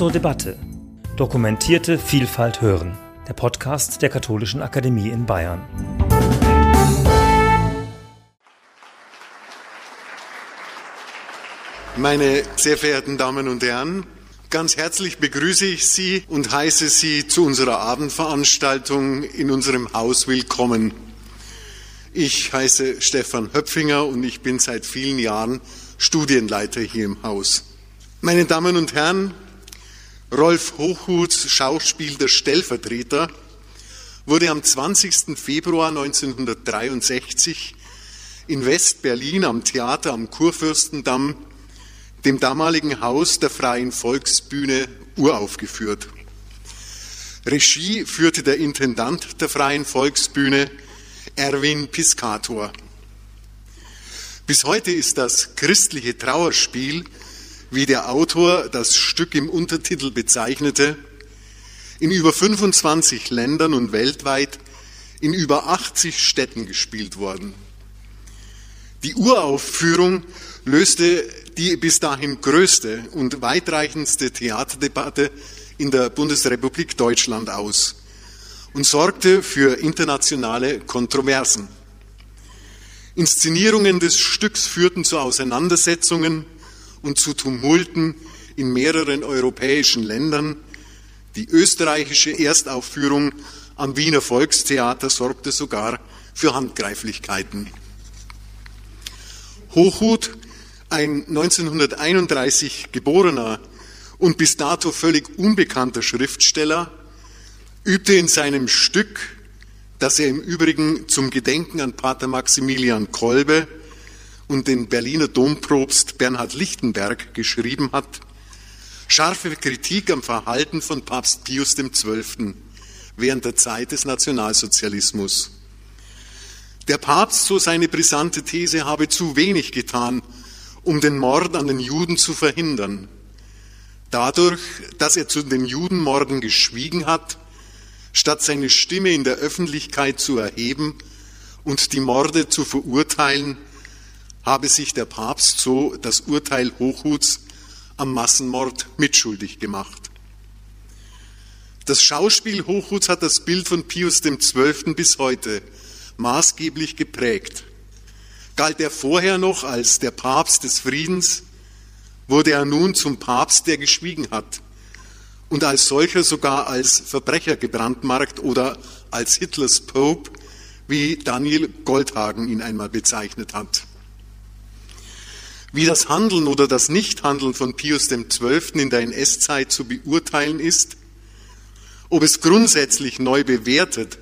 zur Debatte. Dokumentierte Vielfalt hören. Der Podcast der Katholischen Akademie in Bayern. Meine sehr verehrten Damen und Herren, ganz herzlich begrüße ich Sie und heiße Sie zu unserer Abendveranstaltung in unserem Haus willkommen. Ich heiße Stefan Höpfinger und ich bin seit vielen Jahren Studienleiter hier im Haus. Meine Damen und Herren, Rolf Hochhuths Schauspiel Der Stellvertreter wurde am 20. Februar 1963 in West-Berlin am Theater am Kurfürstendamm, dem damaligen Haus der Freien Volksbühne, uraufgeführt. Regie führte der Intendant der Freien Volksbühne, Erwin Piscator. Bis heute ist das christliche Trauerspiel wie der Autor das Stück im Untertitel bezeichnete, in über 25 Ländern und weltweit in über 80 Städten gespielt worden. Die Uraufführung löste die bis dahin größte und weitreichendste Theaterdebatte in der Bundesrepublik Deutschland aus und sorgte für internationale Kontroversen. Inszenierungen des Stücks führten zu Auseinandersetzungen und zu Tumulten in mehreren europäischen Ländern. Die österreichische Erstaufführung am Wiener Volkstheater sorgte sogar für Handgreiflichkeiten. Hochhut, ein 1931 geborener und bis dato völlig unbekannter Schriftsteller, übte in seinem Stück, das er im Übrigen zum Gedenken an Pater Maximilian Kolbe und den Berliner Domprobst Bernhard Lichtenberg geschrieben hat, scharfe Kritik am Verhalten von Papst Pius XII. während der Zeit des Nationalsozialismus. Der Papst, so seine brisante These, habe zu wenig getan, um den Mord an den Juden zu verhindern. Dadurch, dass er zu den Judenmorden geschwiegen hat, statt seine Stimme in der Öffentlichkeit zu erheben und die Morde zu verurteilen, habe sich der Papst so das Urteil Hochhuts am Massenmord mitschuldig gemacht. Das Schauspiel Hochhuts hat das Bild von Pius XII. bis heute maßgeblich geprägt. Galt er vorher noch als der Papst des Friedens, wurde er nun zum Papst, der geschwiegen hat und als solcher sogar als Verbrecher gebrandmarkt oder als Hitlers Pope, wie Daniel Goldhagen ihn einmal bezeichnet hat. Wie das Handeln oder das Nichthandeln von Pius XII. in der NS-Zeit zu beurteilen ist, ob es grundsätzlich neu bewertet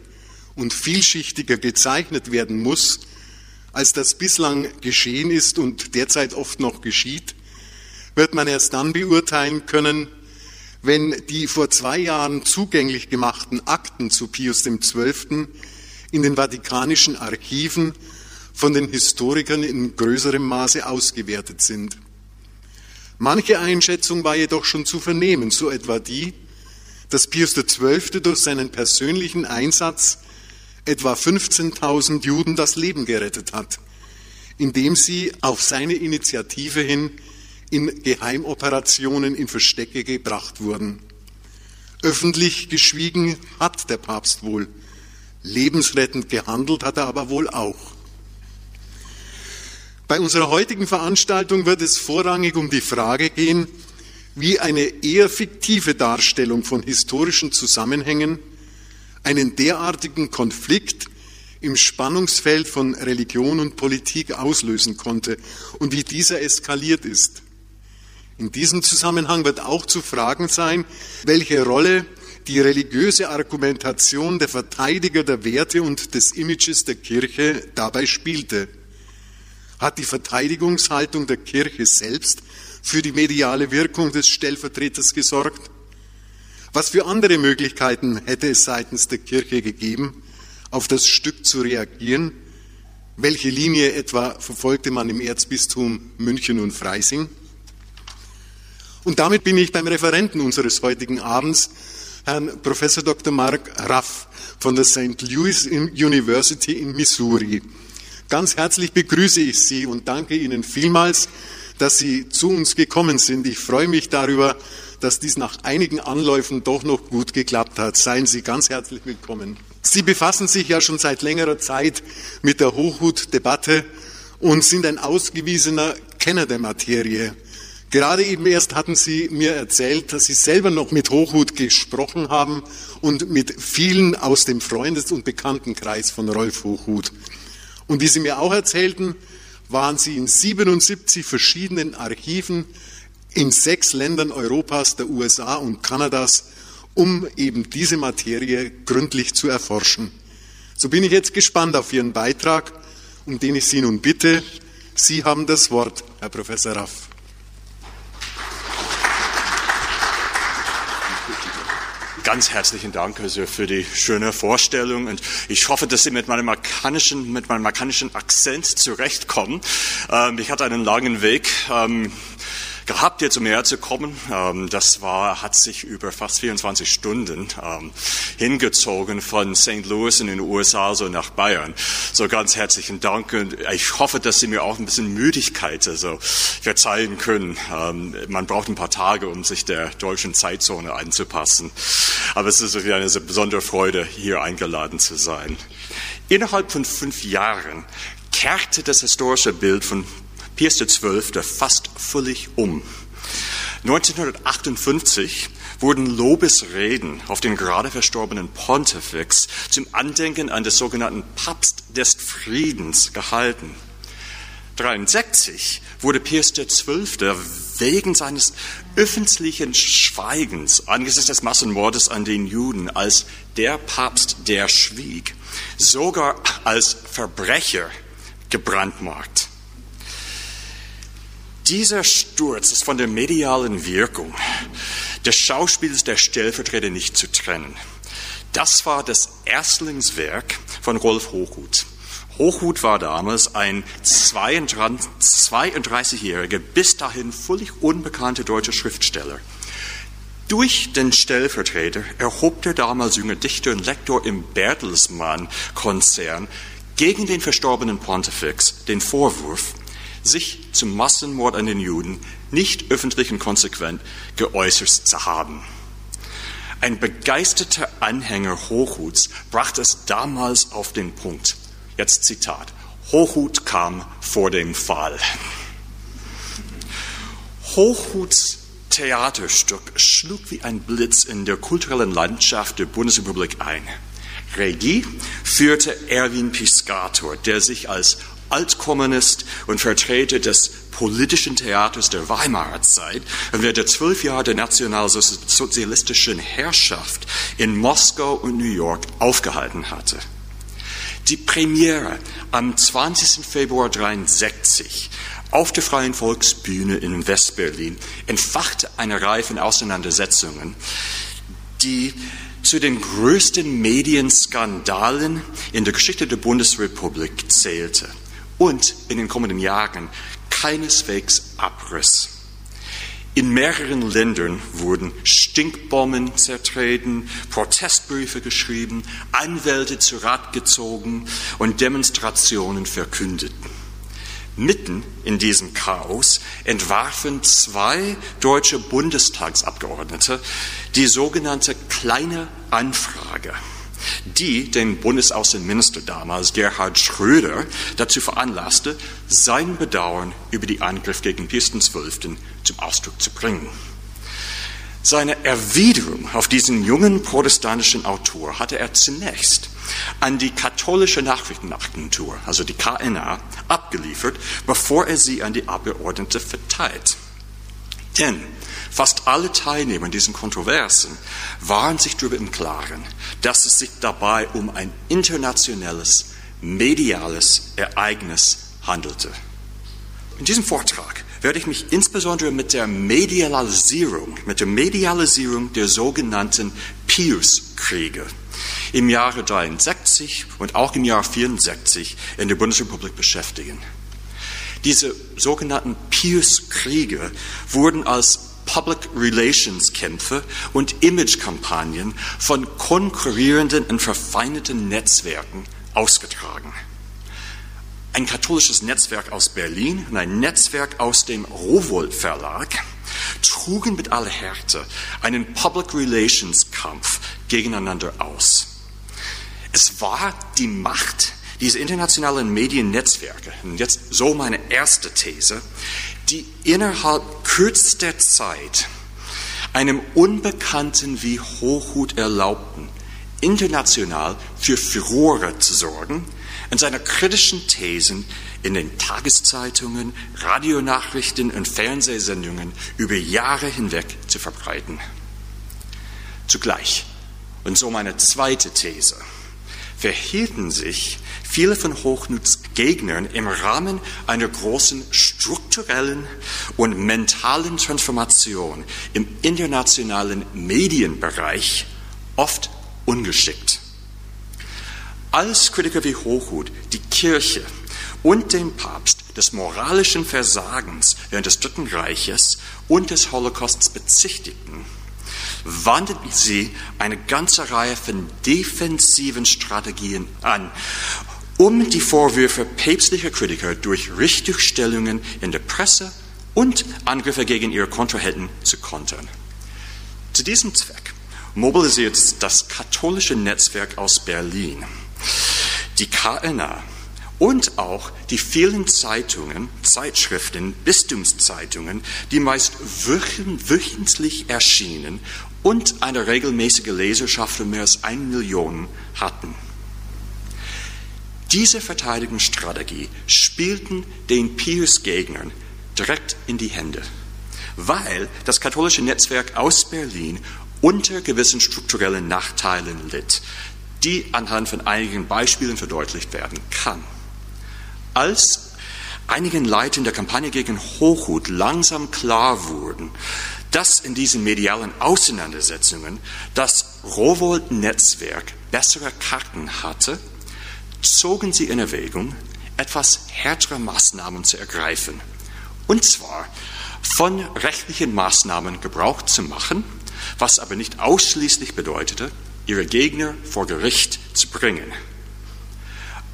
und vielschichtiger gezeichnet werden muss, als das bislang geschehen ist und derzeit oft noch geschieht, wird man erst dann beurteilen können, wenn die vor zwei Jahren zugänglich gemachten Akten zu Pius XII. in den vatikanischen Archiven von den Historikern in größerem Maße ausgewertet sind. Manche Einschätzung war jedoch schon zu vernehmen, so etwa die, dass Pius XII. durch seinen persönlichen Einsatz etwa 15.000 Juden das Leben gerettet hat, indem sie auf seine Initiative hin in Geheimoperationen in Verstecke gebracht wurden. Öffentlich geschwiegen hat der Papst wohl, lebensrettend gehandelt hat er aber wohl auch. Bei unserer heutigen Veranstaltung wird es vorrangig um die Frage gehen, wie eine eher fiktive Darstellung von historischen Zusammenhängen einen derartigen Konflikt im Spannungsfeld von Religion und Politik auslösen konnte und wie dieser eskaliert ist. In diesem Zusammenhang wird auch zu fragen sein, welche Rolle die religiöse Argumentation der Verteidiger der Werte und des Images der Kirche dabei spielte. Hat die Verteidigungshaltung der Kirche selbst für die mediale Wirkung des Stellvertreters gesorgt? Was für andere Möglichkeiten hätte es seitens der Kirche gegeben, auf das Stück zu reagieren? Welche Linie etwa verfolgte man im Erzbistum München und Freising? Und damit bin ich beim Referenten unseres heutigen Abends, Herrn Professor Dr. Mark Raff von der St. Louis University in Missouri. Ganz herzlich begrüße ich Sie und danke Ihnen vielmals, dass Sie zu uns gekommen sind. Ich freue mich darüber, dass dies nach einigen Anläufen doch noch gut geklappt hat. Seien Sie ganz herzlich willkommen. Sie befassen sich ja schon seit längerer Zeit mit der Hochhut-Debatte und sind ein ausgewiesener Kenner der Materie. Gerade eben erst hatten Sie mir erzählt, dass Sie selber noch mit Hochhut gesprochen haben und mit vielen aus dem Freundes- und Bekanntenkreis von Rolf Hochhut. Und wie Sie mir auch erzählten, waren Sie in 77 verschiedenen Archiven in sechs Ländern Europas, der USA und Kanadas, um eben diese Materie gründlich zu erforschen. So bin ich jetzt gespannt auf Ihren Beitrag, um den ich Sie nun bitte. Sie haben das Wort, Herr Professor Raff. Ganz herzlichen Dank also für die schöne Vorstellung und ich hoffe, dass Sie mit meinem markanischen, mit meinem markanischen Akzent zurechtkommen. Ähm, ich hatte einen langen Weg. Ähm, gehabt, jetzt um herzukommen. Ähm, das war, hat sich über fast 24 Stunden ähm, hingezogen von St. Louis in den USA so nach Bayern. So ganz herzlichen Dank und ich hoffe, dass Sie mir auch ein bisschen Müdigkeit also verzeihen können. Ähm, man braucht ein paar Tage, um sich der deutschen Zeitzone anzupassen. Aber es ist eine besondere Freude, hier eingeladen zu sein. Innerhalb von fünf Jahren kehrte das historische Bild von Pius XII. fast völlig um. 1958 wurden Lobesreden auf den gerade verstorbenen Pontifex zum Andenken an des sogenannten Papst des Friedens gehalten. 1963 wurde Pius XII. wegen seines öffentlichen Schweigens angesichts des Massenmordes an den Juden als der Papst, der schwieg, sogar als Verbrecher gebrandmarkt. Dieser Sturz ist von der medialen Wirkung des Schauspiels der Stellvertreter nicht zu trennen. Das war das Erstlingswerk von Rolf Hochhuth. Hochhuth war damals ein 32-jähriger, bis dahin völlig unbekannter deutscher Schriftsteller. Durch den Stellvertreter erhob der damals junge Dichter und Lektor im Bertelsmann-Konzern gegen den verstorbenen Pontifex den Vorwurf, sich zum Massenmord an den Juden nicht öffentlich und konsequent geäußert zu haben. Ein begeisterter Anhänger Hochhuts brachte es damals auf den Punkt. Jetzt Zitat. Hochhut kam vor dem Fall. Hochhuts Theaterstück schlug wie ein Blitz in der kulturellen Landschaft der Bundesrepublik ein. Regie führte Erwin Piscator, der sich als Altkommunist und Vertreter des politischen Theaters der Weimarer Zeit und während der zwölf Jahre der nationalsozialistischen Herrschaft in Moskau und New York aufgehalten hatte. Die Premiere am 20. Februar 1963 auf der Freien Volksbühne in Westberlin entfachte eine Reihe von Auseinandersetzungen, die zu den größten Medienskandalen in der Geschichte der Bundesrepublik zählte und in den kommenden Jahren keineswegs abriss. In mehreren Ländern wurden Stinkbomben zertreten, Protestbriefe geschrieben, Anwälte zu Rat gezogen und Demonstrationen verkündet. Mitten in diesem Chaos entwarfen zwei deutsche Bundestagsabgeordnete die sogenannte kleine Anfrage die den Bundesaußenminister damals, Gerhard Schröder, dazu veranlasste, sein Bedauern über die Angriff gegen Pius XII. zum Ausdruck zu bringen. Seine Erwiderung auf diesen jungen protestantischen Autor hatte er zunächst an die katholische Nachrichtenagentur, also die KNA, abgeliefert, bevor er sie an die Abgeordnete verteilt. Denn Fast alle Teilnehmer in diesen Kontroversen waren sich darüber im Klaren, dass es sich dabei um ein internationales, mediales Ereignis handelte. In diesem Vortrag werde ich mich insbesondere mit der Medialisierung, mit der Medialisierung der sogenannten Pius-Kriege im Jahre 63 und auch im Jahr 64 in der Bundesrepublik beschäftigen. Diese sogenannten Pius-Kriege wurden als Public Relations Kämpfe und Imagekampagnen von konkurrierenden und verfeindeten Netzwerken ausgetragen. Ein katholisches Netzwerk aus Berlin und ein Netzwerk aus dem Rowohl Verlag trugen mit aller Härte einen Public Relations Kampf gegeneinander aus. Es war die Macht dieser internationalen Mediennetzwerke, und jetzt so meine erste These, die innerhalb kürzester Zeit einem Unbekannten wie Hochhut erlaubten, international für Furore zu sorgen und seine kritischen Thesen in den Tageszeitungen, Radionachrichten und Fernsehsendungen über Jahre hinweg zu verbreiten. Zugleich, und so meine zweite These, verhielten sich viele von Hochmuts Gegnern im Rahmen einer großen strukturellen und mentalen Transformation im internationalen Medienbereich oft ungeschickt. Als Kritiker wie Hochhut die Kirche und den Papst des moralischen Versagens während des Dritten Reiches und des Holocausts bezichtigten, wandten sie eine ganze Reihe von defensiven Strategien an, um die Vorwürfe päpstlicher Kritiker durch Richtigstellungen in der Presse und Angriffe gegen ihre Kontrahenten zu kontern. Zu diesem Zweck mobilisiert das katholische Netzwerk aus Berlin, die KNA und auch die vielen Zeitungen, Zeitschriften, Bistumszeitungen, die meist wöchentlich erschienen und eine regelmäßige Leserschaft von mehr als eine Million hatten. Diese Verteidigungsstrategie spielten den Pius-Gegnern direkt in die Hände, weil das katholische Netzwerk aus Berlin unter gewissen strukturellen Nachteilen litt, die anhand von einigen Beispielen verdeutlicht werden kann. Als einigen Leitern der Kampagne gegen Hochhut langsam klar wurden, dass in diesen medialen Auseinandersetzungen das Rowold-Netzwerk bessere Karten hatte, zogen sie in Erwägung, etwas härtere Maßnahmen zu ergreifen. Und zwar von rechtlichen Maßnahmen Gebrauch zu machen, was aber nicht ausschließlich bedeutete, ihre Gegner vor Gericht zu bringen.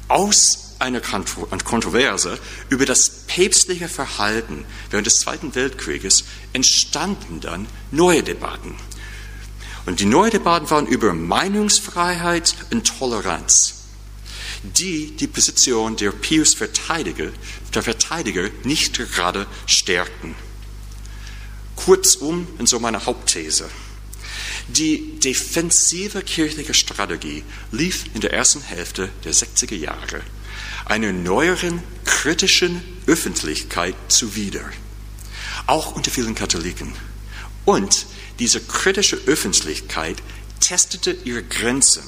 Aus einer Kontroverse über das päpstliche Verhalten während des Zweiten Weltkrieges entstanden dann neue Debatten. Und die neuen Debatten waren über Meinungsfreiheit und Toleranz, die die Position der Pius-Verteidiger der Verteidiger nicht gerade stärkten. Kurzum, in so meiner Hauptthese. Die defensive kirchliche Strategie lief in der ersten Hälfte der 60er Jahre einer neueren kritischen Öffentlichkeit zuwider, auch unter vielen Katholiken. Und diese kritische Öffentlichkeit testete ihre Grenzen,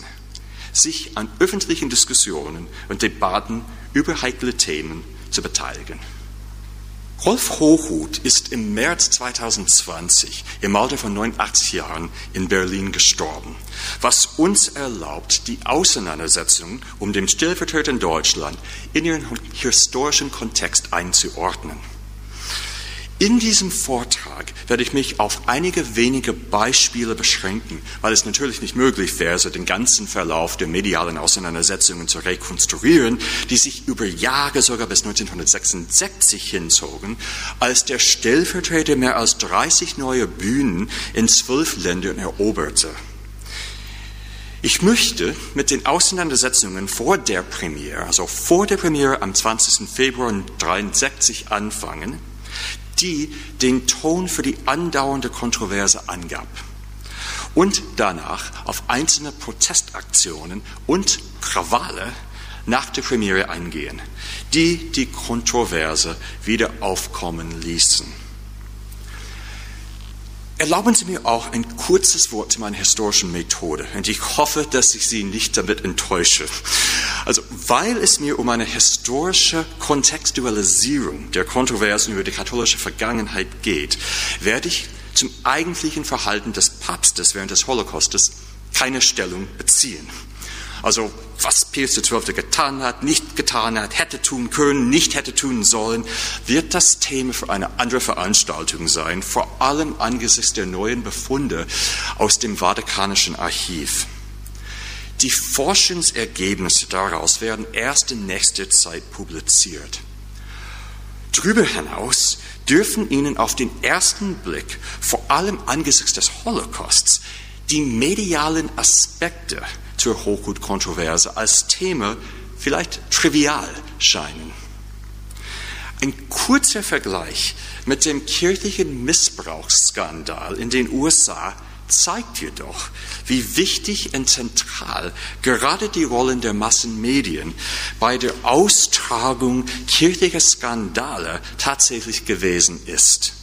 sich an öffentlichen Diskussionen und Debatten über heikle Themen zu beteiligen. Rolf Hochhuth ist im März 2020 im Alter von 89 Jahren in Berlin gestorben, was uns erlaubt, die Auseinandersetzung um den Stellvertreter in Deutschland in ihren historischen Kontext einzuordnen. In diesem Vortrag werde ich mich auf einige wenige Beispiele beschränken, weil es natürlich nicht möglich wäre, so den ganzen Verlauf der medialen Auseinandersetzungen zu rekonstruieren, die sich über Jahre, sogar bis 1966 hinzogen, als der Stellvertreter mehr als 30 neue Bühnen in zwölf Ländern eroberte. Ich möchte mit den Auseinandersetzungen vor der Premiere, also vor der Premiere am 20. Februar 1963 anfangen, die den Ton für die andauernde Kontroverse angab und danach auf einzelne Protestaktionen und Krawalle nach der Premiere eingehen, die die Kontroverse wieder aufkommen ließen. Erlauben Sie mir auch ein kurzes Wort zu meiner historischen Methode. Und ich hoffe, dass ich Sie nicht damit enttäusche. Also, weil es mir um eine historische Kontextualisierung der Kontroversen über die katholische Vergangenheit geht, werde ich zum eigentlichen Verhalten des Papstes während des Holocaustes keine Stellung beziehen. Also was Pius XII. getan hat, nicht getan hat, hätte tun können, nicht hätte tun sollen, wird das Thema für eine andere Veranstaltung sein, vor allem angesichts der neuen Befunde aus dem Vatikanischen Archiv. Die Forschungsergebnisse daraus werden erst in nächster Zeit publiziert. Darüber hinaus dürfen Ihnen auf den ersten Blick, vor allem angesichts des Holocausts, die medialen Aspekte zur Hochhut-Kontroverse als Thema vielleicht trivial scheinen. Ein kurzer Vergleich mit dem kirchlichen Missbrauchsskandal in den USA zeigt jedoch, wie wichtig und zentral gerade die Rollen der Massenmedien bei der Austragung kirchlicher Skandale tatsächlich gewesen ist.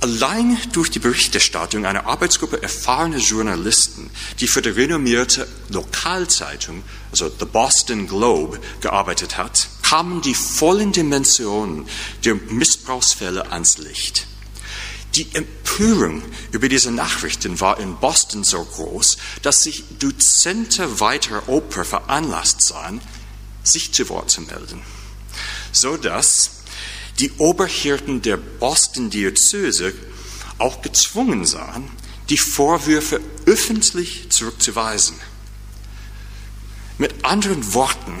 Allein durch die Berichterstattung einer Arbeitsgruppe erfahrener Journalisten, die für die renommierte Lokalzeitung, also The Boston Globe, gearbeitet hat, kamen die vollen Dimensionen der Missbrauchsfälle ans Licht. Die Empörung über diese Nachrichten war in Boston so groß, dass sich Duzente weiterer Opfer veranlasst sahen, sich zu Wort zu melden, so dass die Oberhirten der Boston-Diözese auch gezwungen sahen, die Vorwürfe öffentlich zurückzuweisen. Mit anderen Worten,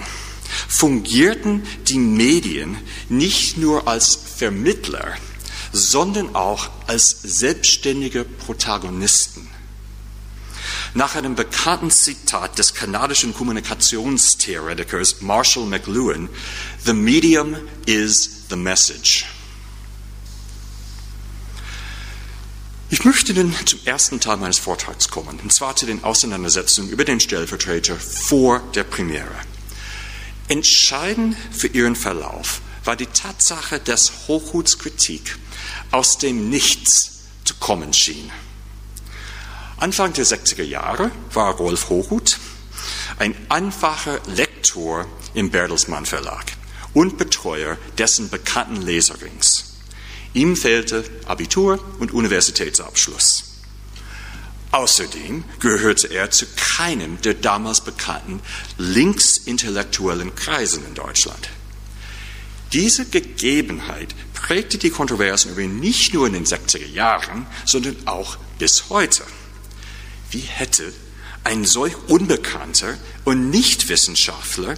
fungierten die Medien nicht nur als Vermittler, sondern auch als selbstständige Protagonisten. Nach einem bekannten Zitat des kanadischen Kommunikationstheoretikers Marshall McLuhan, The medium is the message. Ich möchte nun zum ersten Teil meines Vortrags kommen, und zwar zu den Auseinandersetzungen über den Stellvertreter vor der Premiere. Entscheidend für ihren Verlauf war die Tatsache, dass Hochhuts Kritik aus dem Nichts zu kommen schien. Anfang der 60er Jahre war Rolf Hochhut ein einfacher Lektor im Bertelsmann Verlag und Betreuer dessen bekannten Leserings. Ihm fehlte Abitur und Universitätsabschluss. Außerdem gehörte er zu keinem der damals bekannten linksintellektuellen Kreisen in Deutschland. Diese Gegebenheit prägte die Kontroversen über ihn nicht nur in den 60er Jahren, sondern auch bis heute. Wie hätte ein solch unbekannter und Nichtwissenschaftler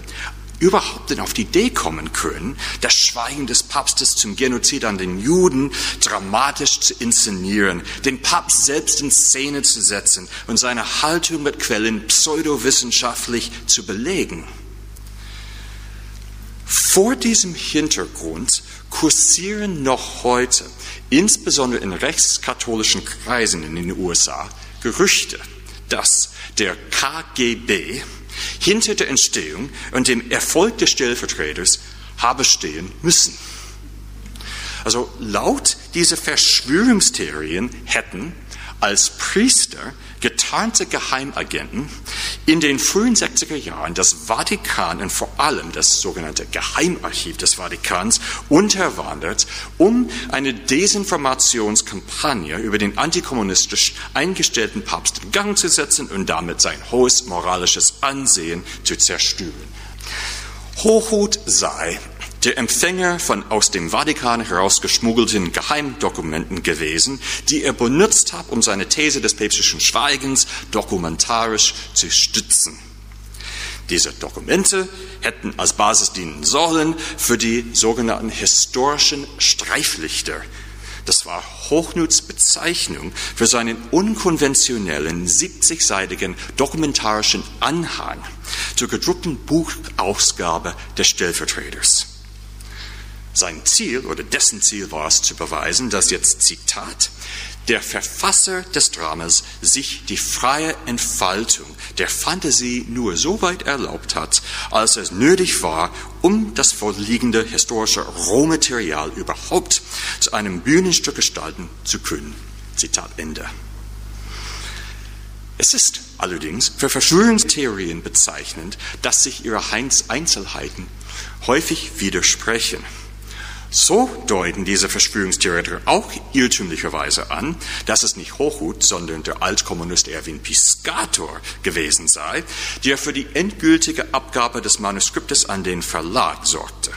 überhaupt denn auf die Idee kommen können, das Schweigen des Papstes zum Genozid an den Juden dramatisch zu inszenieren, den Papst selbst in Szene zu setzen und seine Haltung mit Quellen pseudowissenschaftlich zu belegen. Vor diesem Hintergrund kursieren noch heute, insbesondere in rechtskatholischen Kreisen in den USA, Gerüchte, dass der KGB hinter der Entstehung und dem Erfolg des Stellvertreters habe stehen müssen. Also laut dieser Verschwörungstheorien hätten als Priester getarnte Geheimagenten in den frühen 60er Jahren das Vatikan und vor allem das sogenannte Geheimarchiv des Vatikans unterwandert, um eine Desinformationskampagne über den antikommunistisch eingestellten Papst in Gang zu setzen und damit sein hohes moralisches Ansehen zu zerstören. Hochhut sei der Empfänger von aus dem Vatikan herausgeschmuggelten Geheimdokumenten gewesen, die er benutzt hat, um seine These des päpstlichen Schweigens dokumentarisch zu stützen. Diese Dokumente hätten als Basis dienen sollen für die sogenannten historischen Streiflichter. Das war Hochnuts Bezeichnung für seinen unkonventionellen 70-seitigen dokumentarischen Anhang zur gedruckten Buchausgabe des Stellvertreters. Sein Ziel oder dessen Ziel war es zu beweisen, dass jetzt Zitat der Verfasser des Dramas sich die freie Entfaltung der Fantasie nur so weit erlaubt hat, als es nötig war, um das vorliegende historische Rohmaterial überhaupt zu einem Bühnenstück gestalten zu können. Zitat Ende. Es ist allerdings für Verschwörungstheorien bezeichnend, dass sich ihre Einzelheiten häufig widersprechen. So deuten diese Verschwörungstheoretiker auch irrtümlicherweise an, dass es nicht Hochhut, sondern der Altkommunist Erwin Piscator gewesen sei, der für die endgültige Abgabe des Manuskriptes an den Verlag sorgte.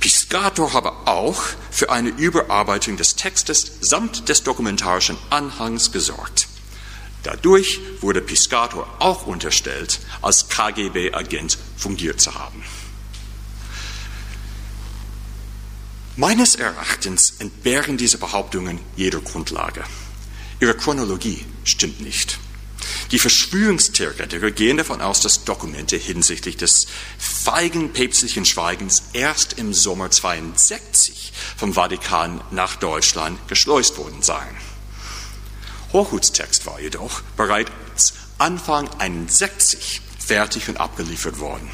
Piscator habe auch für eine Überarbeitung des Textes samt des dokumentarischen Anhangs gesorgt. Dadurch wurde Piscator auch unterstellt, als KGB-Agent fungiert zu haben. Meines Erachtens entbehren diese Behauptungen jeder Grundlage. Ihre Chronologie stimmt nicht. Die Verschwörungstheoretiker gehen davon aus, dass Dokumente hinsichtlich des feigen päpstlichen Schweigens erst im Sommer 62 vom Vatikan nach Deutschland geschleust worden seien. Hochhuts Text war jedoch bereits Anfang 61 fertig und abgeliefert worden.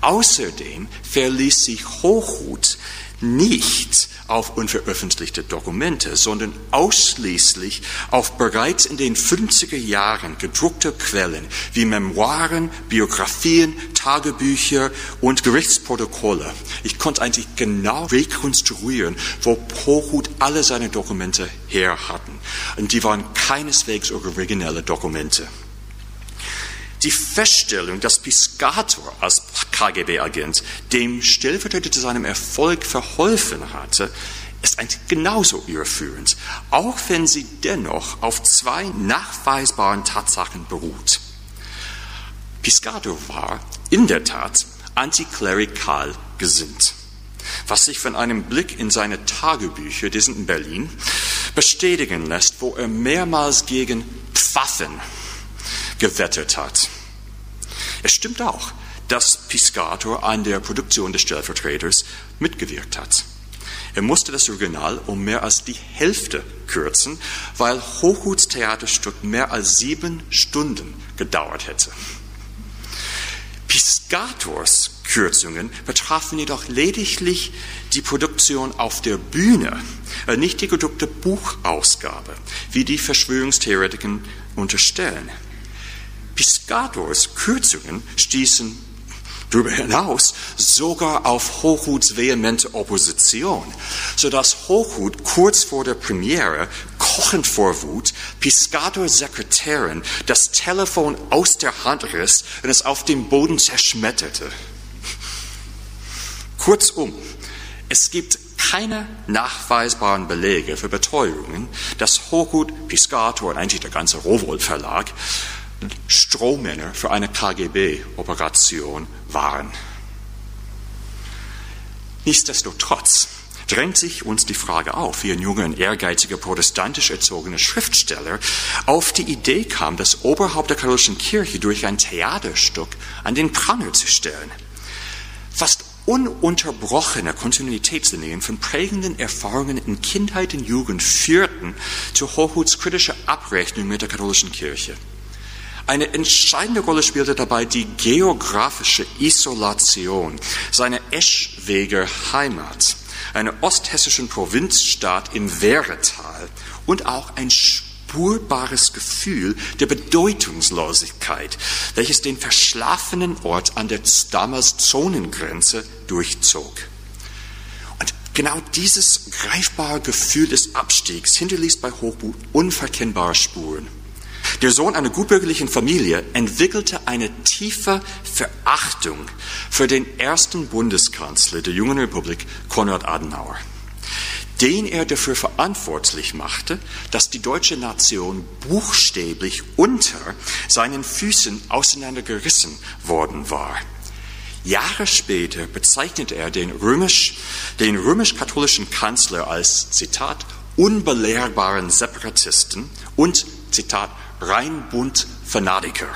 Außerdem verließ sich Hochhut nicht auf unveröffentlichte Dokumente, sondern ausschließlich auf bereits in den 50er Jahren gedruckte Quellen wie Memoiren, Biografien, Tagebücher und Gerichtsprotokolle. Ich konnte eigentlich genau rekonstruieren, wo Hochhut alle seine Dokumente her hatten. Und die waren keineswegs originelle Dokumente. Die Feststellung, dass Piscator als KGB-Agent dem Stellvertreter zu seinem Erfolg verholfen hatte, ist eigentlich genauso irreführend, auch wenn sie dennoch auf zwei nachweisbaren Tatsachen beruht. Piscator war in der Tat antiklerikal gesinnt, was sich von einem Blick in seine Tagebücher, die sind in Berlin, bestätigen lässt, wo er mehrmals gegen Pfaffen gewettet hat. Es stimmt auch, dass Piscator an der Produktion des Stellvertreters mitgewirkt hat. Er musste das Original um mehr als die Hälfte kürzen, weil Hochhuts Theaterstück mehr als sieben Stunden gedauert hätte. Piscators Kürzungen betrafen jedoch lediglich die Produktion auf der Bühne, äh, nicht die gedruckte Buchausgabe, wie die Verschwörungstheoretiker unterstellen. Piscators Kürzungen stießen darüber hinaus sogar auf Hochhuts vehemente Opposition, sodass Hochhut kurz vor der Premiere kochend vor Wut Piscators Sekretärin das Telefon aus der Hand riss und es auf dem Boden zerschmetterte. Kurzum, es gibt keine nachweisbaren Belege für Beteuerungen, dass Hochhut, Piscator und eigentlich der ganze Rowold Verlag Strohmänner für eine KGB-Operation waren. Nichtsdestotrotz drängt sich uns die Frage auf, wie ein junger ehrgeiziger protestantisch erzogener Schriftsteller auf die Idee kam, das Oberhaupt der katholischen Kirche durch ein Theaterstück an den Pranger zu stellen. Fast ununterbrochene Kontinuitätslinien von prägenden Erfahrungen in Kindheit und Jugend führten zu Hochhuts kritischer Abrechnung mit der katholischen Kirche. Eine entscheidende Rolle spielte dabei die geografische Isolation seiner Eschweger Heimat, einer osthessischen Provinzstadt im Wehretal und auch ein spurbares Gefühl der Bedeutungslosigkeit, welches den verschlafenen Ort an der damals Zonengrenze durchzog. Und genau dieses greifbare Gefühl des Abstiegs hinterließ bei Hochmut unverkennbare Spuren. Der Sohn einer gutbürgerlichen Familie entwickelte eine tiefe Verachtung für den ersten Bundeskanzler der jungen Republik, Konrad Adenauer, den er dafür verantwortlich machte, dass die deutsche Nation buchstäblich unter seinen Füßen auseinandergerissen worden war. Jahre später bezeichnete er den römisch, den römisch-katholischen Kanzler als, Zitat, unbelehrbaren Separatisten und, Zitat, Rheinbund Fanatiker.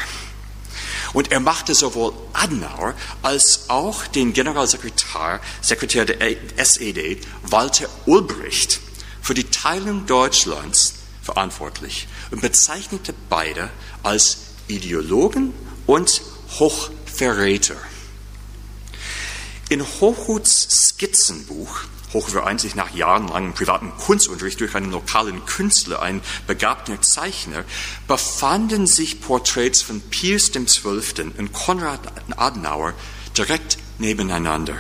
Und er machte sowohl Adenauer als auch den Generalsekretär Sekretär der SED, Walter Ulbricht, für die Teilung Deutschlands verantwortlich und bezeichnete beide als Ideologen und Hochverräter. In Hochhuts Skizzenbuch Hochwer einzig nach jahrelangem privaten Kunstunterricht durch einen lokalen Künstler, einen begabten Zeichner, befanden sich Porträts von Pius XII. und Konrad Adenauer direkt nebeneinander.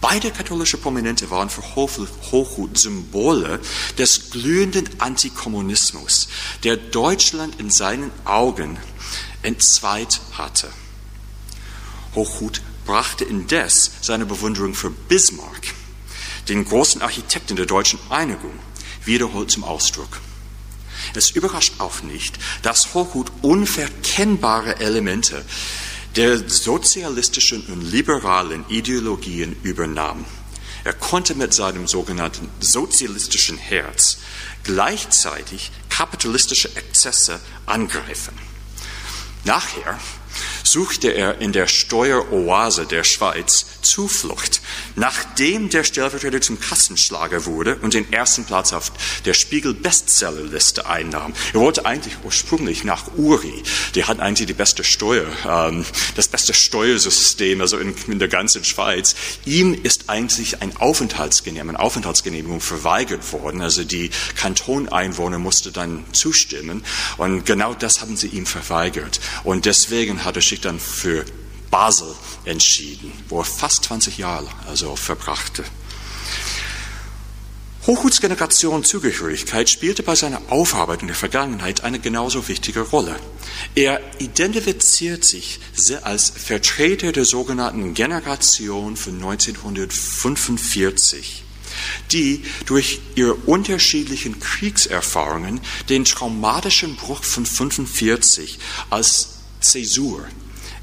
Beide katholische Prominente waren für Hochhut Symbole des glühenden Antikommunismus, der Deutschland in seinen Augen entzweit hatte. Hochhut brachte indes seine Bewunderung für Bismarck den großen Architekten der deutschen Einigung, wiederholt zum Ausdruck. Es überrascht auch nicht, dass Hochhut unverkennbare Elemente der sozialistischen und liberalen Ideologien übernahm. Er konnte mit seinem sogenannten sozialistischen Herz gleichzeitig kapitalistische Exzesse angreifen. Nachher suchte er in der Steueroase der Schweiz Zuflucht, nachdem der Stellvertreter zum Kassenschlager wurde und den ersten Platz auf der Spiegel Bestsellerliste einnahm. Er wollte eigentlich ursprünglich nach Uri. Der hat eigentlich die beste Steuer, ähm, das beste Steuersystem, also in, in, der ganzen Schweiz. Ihm ist eigentlich ein Aufenthaltsgenehmigung, eine Aufenthaltsgenehmigung verweigert worden. Also die Kantoneinwohner mussten dann zustimmen und genau das haben sie ihm verweigert. Und deswegen hat er sich dann für Basel entschieden, wo er fast 20 Jahre also verbrachte. Hochhuts Generation Zugehörigkeit spielte bei seiner Aufarbeitung der Vergangenheit eine genauso wichtige Rolle. Er identifiziert sich als Vertreter der sogenannten Generation von 1945, die durch ihre unterschiedlichen Kriegserfahrungen den traumatischen Bruch von 1945 als Zäsur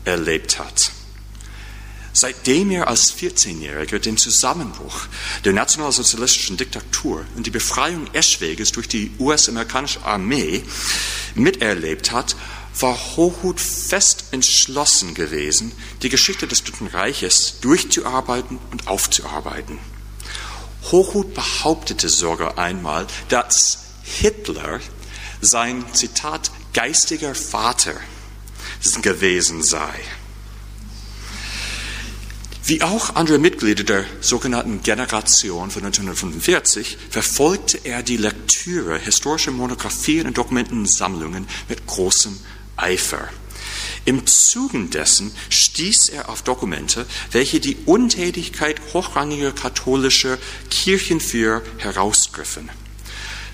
erlebt hat. Seitdem er als 14-Jähriger den Zusammenbruch der nationalsozialistischen Diktatur und die Befreiung Eschweges durch die US-amerikanische Armee miterlebt hat, war Hochhut fest entschlossen gewesen, die Geschichte des Dritten Reiches durchzuarbeiten und aufzuarbeiten. Hochhut behauptete sogar einmal, dass Hitler sein Zitat geistiger Vater gewesen sei. Wie auch andere Mitglieder der sogenannten Generation von 1945 verfolgte er die Lektüre historischer Monographien und Dokumentensammlungen mit großem Eifer. Im Zuge dessen stieß er auf Dokumente, welche die Untätigkeit hochrangiger katholischer Kirchenführer herausgriffen.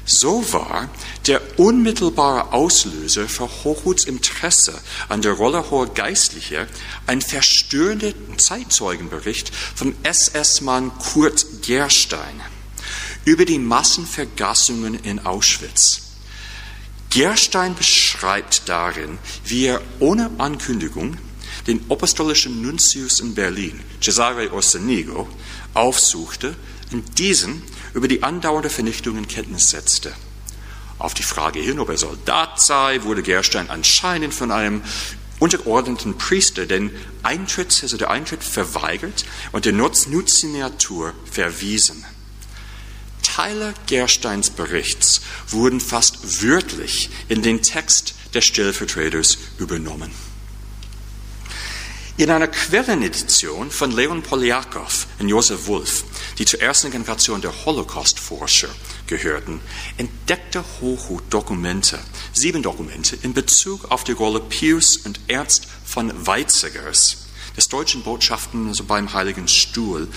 So war der unmittelbare Auslöser für Hochhuts Interesse an der Rolle hoher Geistlicher ein verstörender Zeitzeugenbericht vom SS-Mann Kurt Gerstein über die Massenvergassungen in Auschwitz. Gerstein beschreibt darin, wie er ohne Ankündigung den apostolischen Nuntius in Berlin, Cesare Orsenigo, aufsuchte und diesen über die andauernde Vernichtung in Kenntnis setzte. Auf die Frage hin, ob er Soldat sei, wurde Gerstein anscheinend von einem untergeordneten Priester den Eintritt, also der Eintritt verweigert und der Nutziniatur verwiesen. Teile Gersteins Berichts wurden fast wörtlich in den Text des Stellvertreters übernommen. In einer Quellenedition von Leon Polyakow und Josef Wolf, die zur ersten Generation der Holocaust-Forscher gehörten, entdeckte Hochhut Dokumente, sieben Dokumente in Bezug auf die Rolle Pius und Ernst von Weizsäckers, des deutschen Botschaften beim Heiligen Stuhl,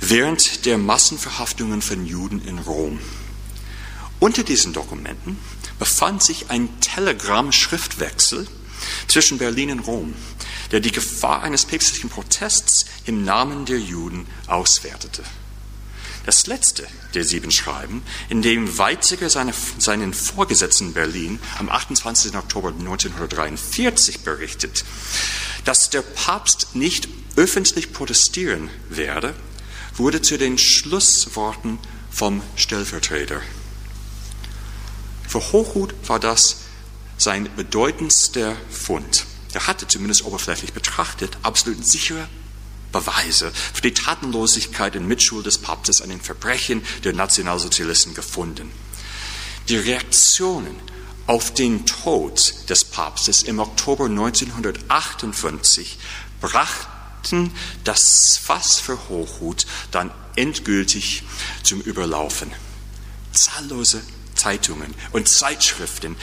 während der Massenverhaftungen von Juden in Rom. Unter diesen Dokumenten befand sich ein Telegramm-Schriftwechsel zwischen Berlin und Rom der die Gefahr eines päpstlichen Protests im Namen der Juden auswertete. Das letzte der sieben Schreiben, in dem Weizsäcker seine, seinen Vorgesetzten in Berlin am 28. Oktober 1943 berichtet, dass der Papst nicht öffentlich protestieren werde, wurde zu den Schlussworten vom Stellvertreter. Für Hochhut war das sein bedeutendster Fund. Er hatte zumindest oberflächlich betrachtet absolut sichere Beweise für die Tatenlosigkeit und Mitschuld des Papstes an den Verbrechen der Nationalsozialisten gefunden. Die Reaktionen auf den Tod des Papstes im Oktober 1958 brachten das Fass für Hochhut dann endgültig zum Überlaufen. Zahllose Zeitungen und Zeitschriften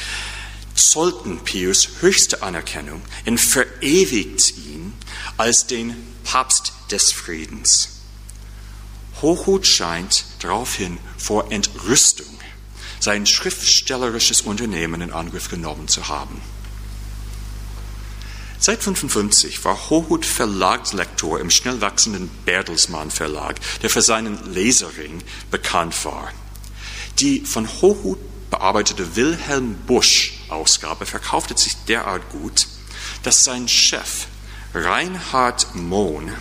zollten Pius höchste Anerkennung und verewigt ihn als den Papst des Friedens. Hochhut scheint daraufhin vor Entrüstung sein schriftstellerisches Unternehmen in Angriff genommen zu haben. Seit 1955 war Hochhut Verlagslektor im schnell wachsenden Bertelsmann Verlag, der für seinen Leserring bekannt war. Die von Hochhut bearbeitete Wilhelm Busch Ausgabe verkaufte sich derart gut, dass sein Chef Reinhard Mohn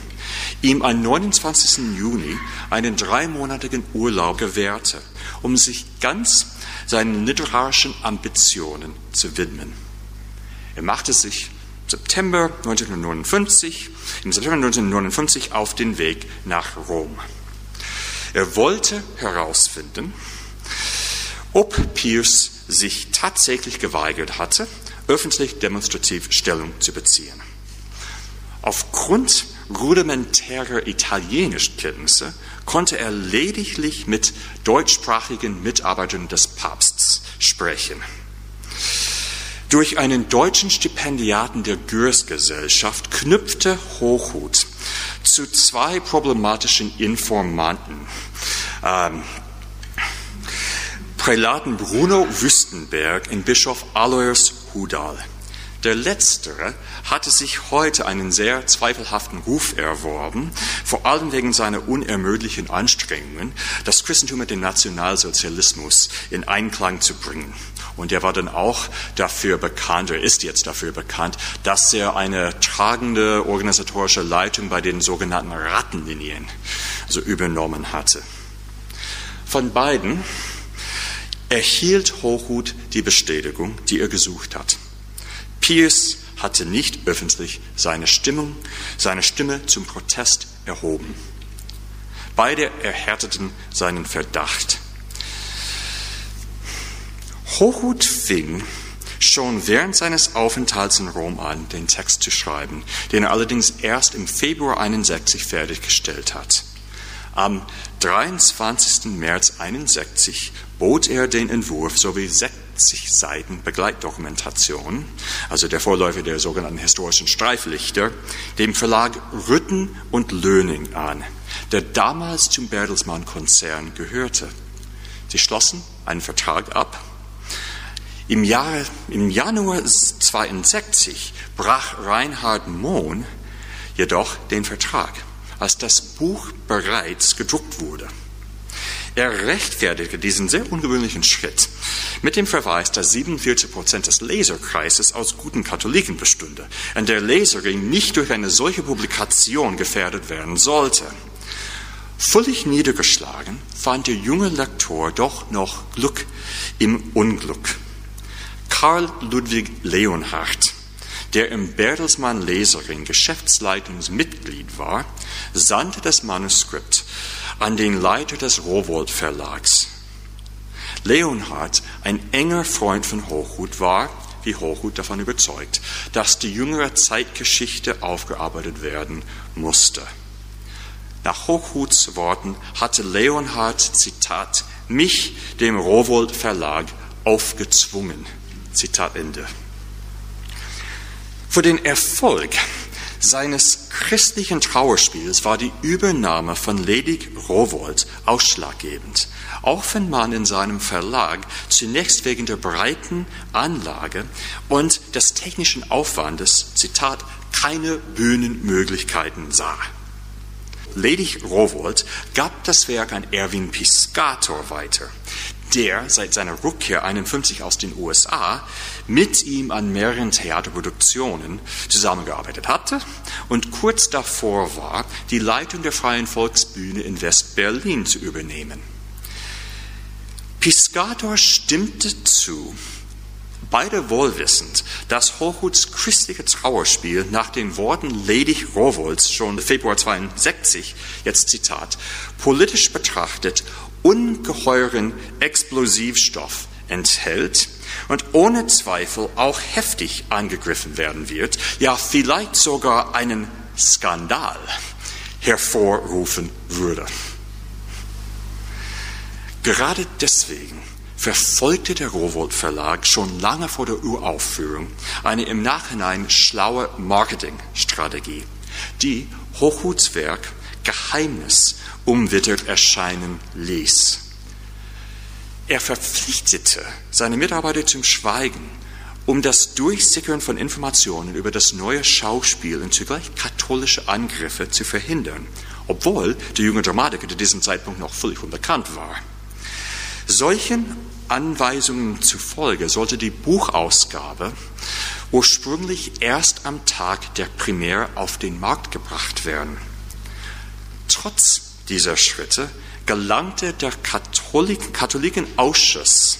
ihm am 29. Juni einen dreimonatigen Urlaub gewährte, um sich ganz seinen literarischen Ambitionen zu widmen. Er machte sich September 1959, im September 1959 auf den Weg nach Rom. Er wollte herausfinden, ob Pierce sich tatsächlich geweigert hatte, öffentlich demonstrativ Stellung zu beziehen. Aufgrund rudimentärer Italienischkenntnisse konnte er lediglich mit deutschsprachigen Mitarbeitern des Papstes sprechen. Durch einen deutschen Stipendiaten der Gürs-Gesellschaft knüpfte Hochhut zu zwei problematischen Informanten, ähm, Prälaten Bruno Wüstenberg und Bischof Alois Hudal. Der Letztere hatte sich heute einen sehr zweifelhaften Ruf erworben, vor allem wegen seiner unermüdlichen Anstrengungen, das Christentum mit dem Nationalsozialismus in Einklang zu bringen. Und er war dann auch dafür bekannt, er ist jetzt dafür bekannt, dass er eine tragende organisatorische Leitung bei den sogenannten Rattenlinien also übernommen hatte. Von beiden erhielt Hochhut die Bestätigung, die er gesucht hat. Pierce hatte nicht öffentlich seine Stimmung, seine Stimme zum Protest erhoben. Beide erhärteten seinen Verdacht. Hochhut fing schon während seines Aufenthalts in Rom an, den Text zu schreiben, den er allerdings erst im Februar 61 fertiggestellt hat. Am 23. März 61 bot er den Entwurf sowie 60 Seiten Begleitdokumentation, also der Vorläufer der sogenannten historischen Streiflichter, dem Verlag Rütten und Löning an, der damals zum Bertelsmann-Konzern gehörte. Sie schlossen einen Vertrag ab. Im, Jahre, Im Januar 62 brach Reinhard Mohn jedoch den Vertrag, als das Buch bereits gedruckt wurde. Er rechtfertigte diesen sehr ungewöhnlichen Schritt mit dem Verweis, dass 47 Prozent des Leserkreises aus guten Katholiken bestünde und der Leserring nicht durch eine solche Publikation gefährdet werden sollte. Völlig niedergeschlagen fand der junge Lektor doch noch Glück im Unglück. Karl Ludwig Leonhardt, der im Bertelsmann Leserring Geschäftsleitungsmitglied war, sandte das Manuskript an den Leiter des Rowold Verlags. Leonhard, ein enger Freund von Hochhut, war, wie Hochhut davon überzeugt, dass die jüngere Zeitgeschichte aufgearbeitet werden musste. Nach Hochhuts Worten hatte Leonhard, Zitat, mich dem Rowold Verlag aufgezwungen. Zitat Ende. Für den Erfolg seines christlichen Trauerspiels war die Übernahme von Ledig Rowold ausschlaggebend, auch wenn man in seinem Verlag zunächst wegen der breiten Anlage und des technischen Aufwandes, Zitat, keine Bühnenmöglichkeiten sah. Ledig Rowold gab das Werk an Erwin Piscator weiter, der seit seiner Rückkehr 51 aus den USA mit ihm an mehreren Theaterproduktionen zusammengearbeitet hatte und kurz davor war, die Leitung der Freien Volksbühne in West-Berlin zu übernehmen. Piscator stimmte zu, beide wohlwissend, dass Hochhuts christliche Trauerspiel nach den Worten Lady Rowolds schon Februar 62, jetzt Zitat, politisch betrachtet ungeheuren Explosivstoff enthält und ohne Zweifel auch heftig angegriffen werden wird, ja vielleicht sogar einen Skandal hervorrufen würde. Gerade deswegen verfolgte der Rowold Verlag schon lange vor der Uraufführung eine im Nachhinein schlaue Marketingstrategie, die Hochhuts Werk Geheimnis umwittert erscheinen ließ. Er verpflichtete seine Mitarbeiter zum Schweigen, um das Durchsickern von Informationen über das neue Schauspiel und zugleich katholische Angriffe zu verhindern, obwohl der junge Dramatiker zu diesem Zeitpunkt noch völlig unbekannt war. Solchen Anweisungen zufolge sollte die Buchausgabe ursprünglich erst am Tag der Primär auf den Markt gebracht werden. Trotz dieser Schritte gelangte der Katholik Katholikenausschuss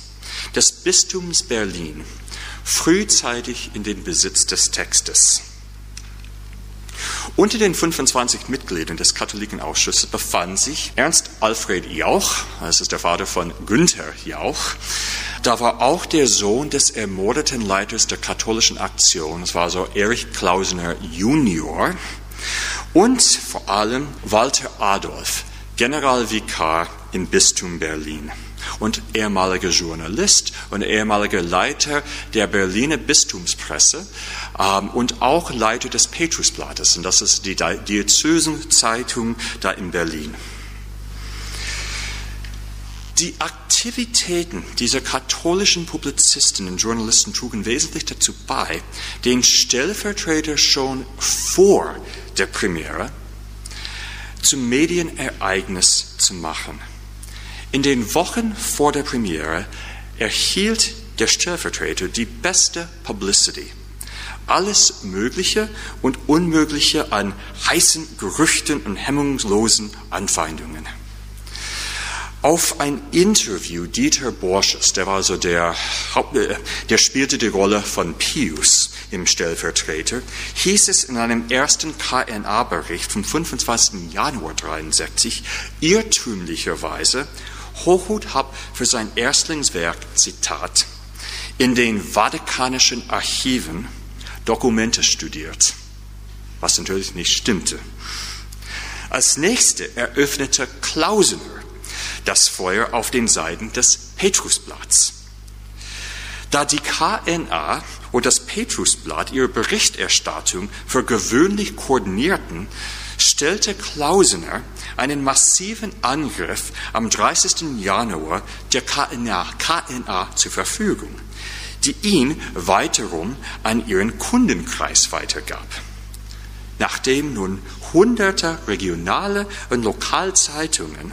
des Bistums Berlin frühzeitig in den Besitz des Textes. Unter den 25 Mitgliedern des Katholikenausschusses befand sich Ernst Alfred Jauch, das ist der Vater von Günther Jauch. Da war auch der Sohn des ermordeten Leiters der katholischen Aktion, das war so Erich Klausener Junior. Und vor allem Walter Adolf, Generalvikar im Bistum Berlin und ehemaliger Journalist und ehemaliger Leiter der Berliner Bistumspresse ähm, und auch Leiter des Petrusblattes. Und das ist die Diözesenzeitung da in Berlin. Die Aktivitäten dieser katholischen Publizisten und Journalisten trugen wesentlich dazu bei, den Stellvertreter schon vor der Premiere zum Medienereignis zu machen. In den Wochen vor der Premiere erhielt der Stellvertreter die beste Publicity. Alles Mögliche und Unmögliche an heißen Gerüchten und hemmungslosen Anfeindungen. Auf ein Interview Dieter Borsches, der war so der, äh, der spielte die Rolle von Pius im Stellvertreter, hieß es in einem ersten KNA-Bericht vom 25. Januar 63 irrtümlicherweise, Hochhut hat für sein Erstlingswerk, Zitat, in den Vatikanischen Archiven Dokumente studiert, was natürlich nicht stimmte. Als nächste eröffnete Klausener das Feuer auf den Seiten des Petrusblatts. Da die KNA und das Petrusblatt ihre Berichterstattung für gewöhnlich koordinierten, stellte Klausener einen massiven Angriff am 30. Januar der KNA, KNA zur Verfügung, die ihn weiterum an ihren Kundenkreis weitergab. Nachdem nun hunderte regionale und Lokalzeitungen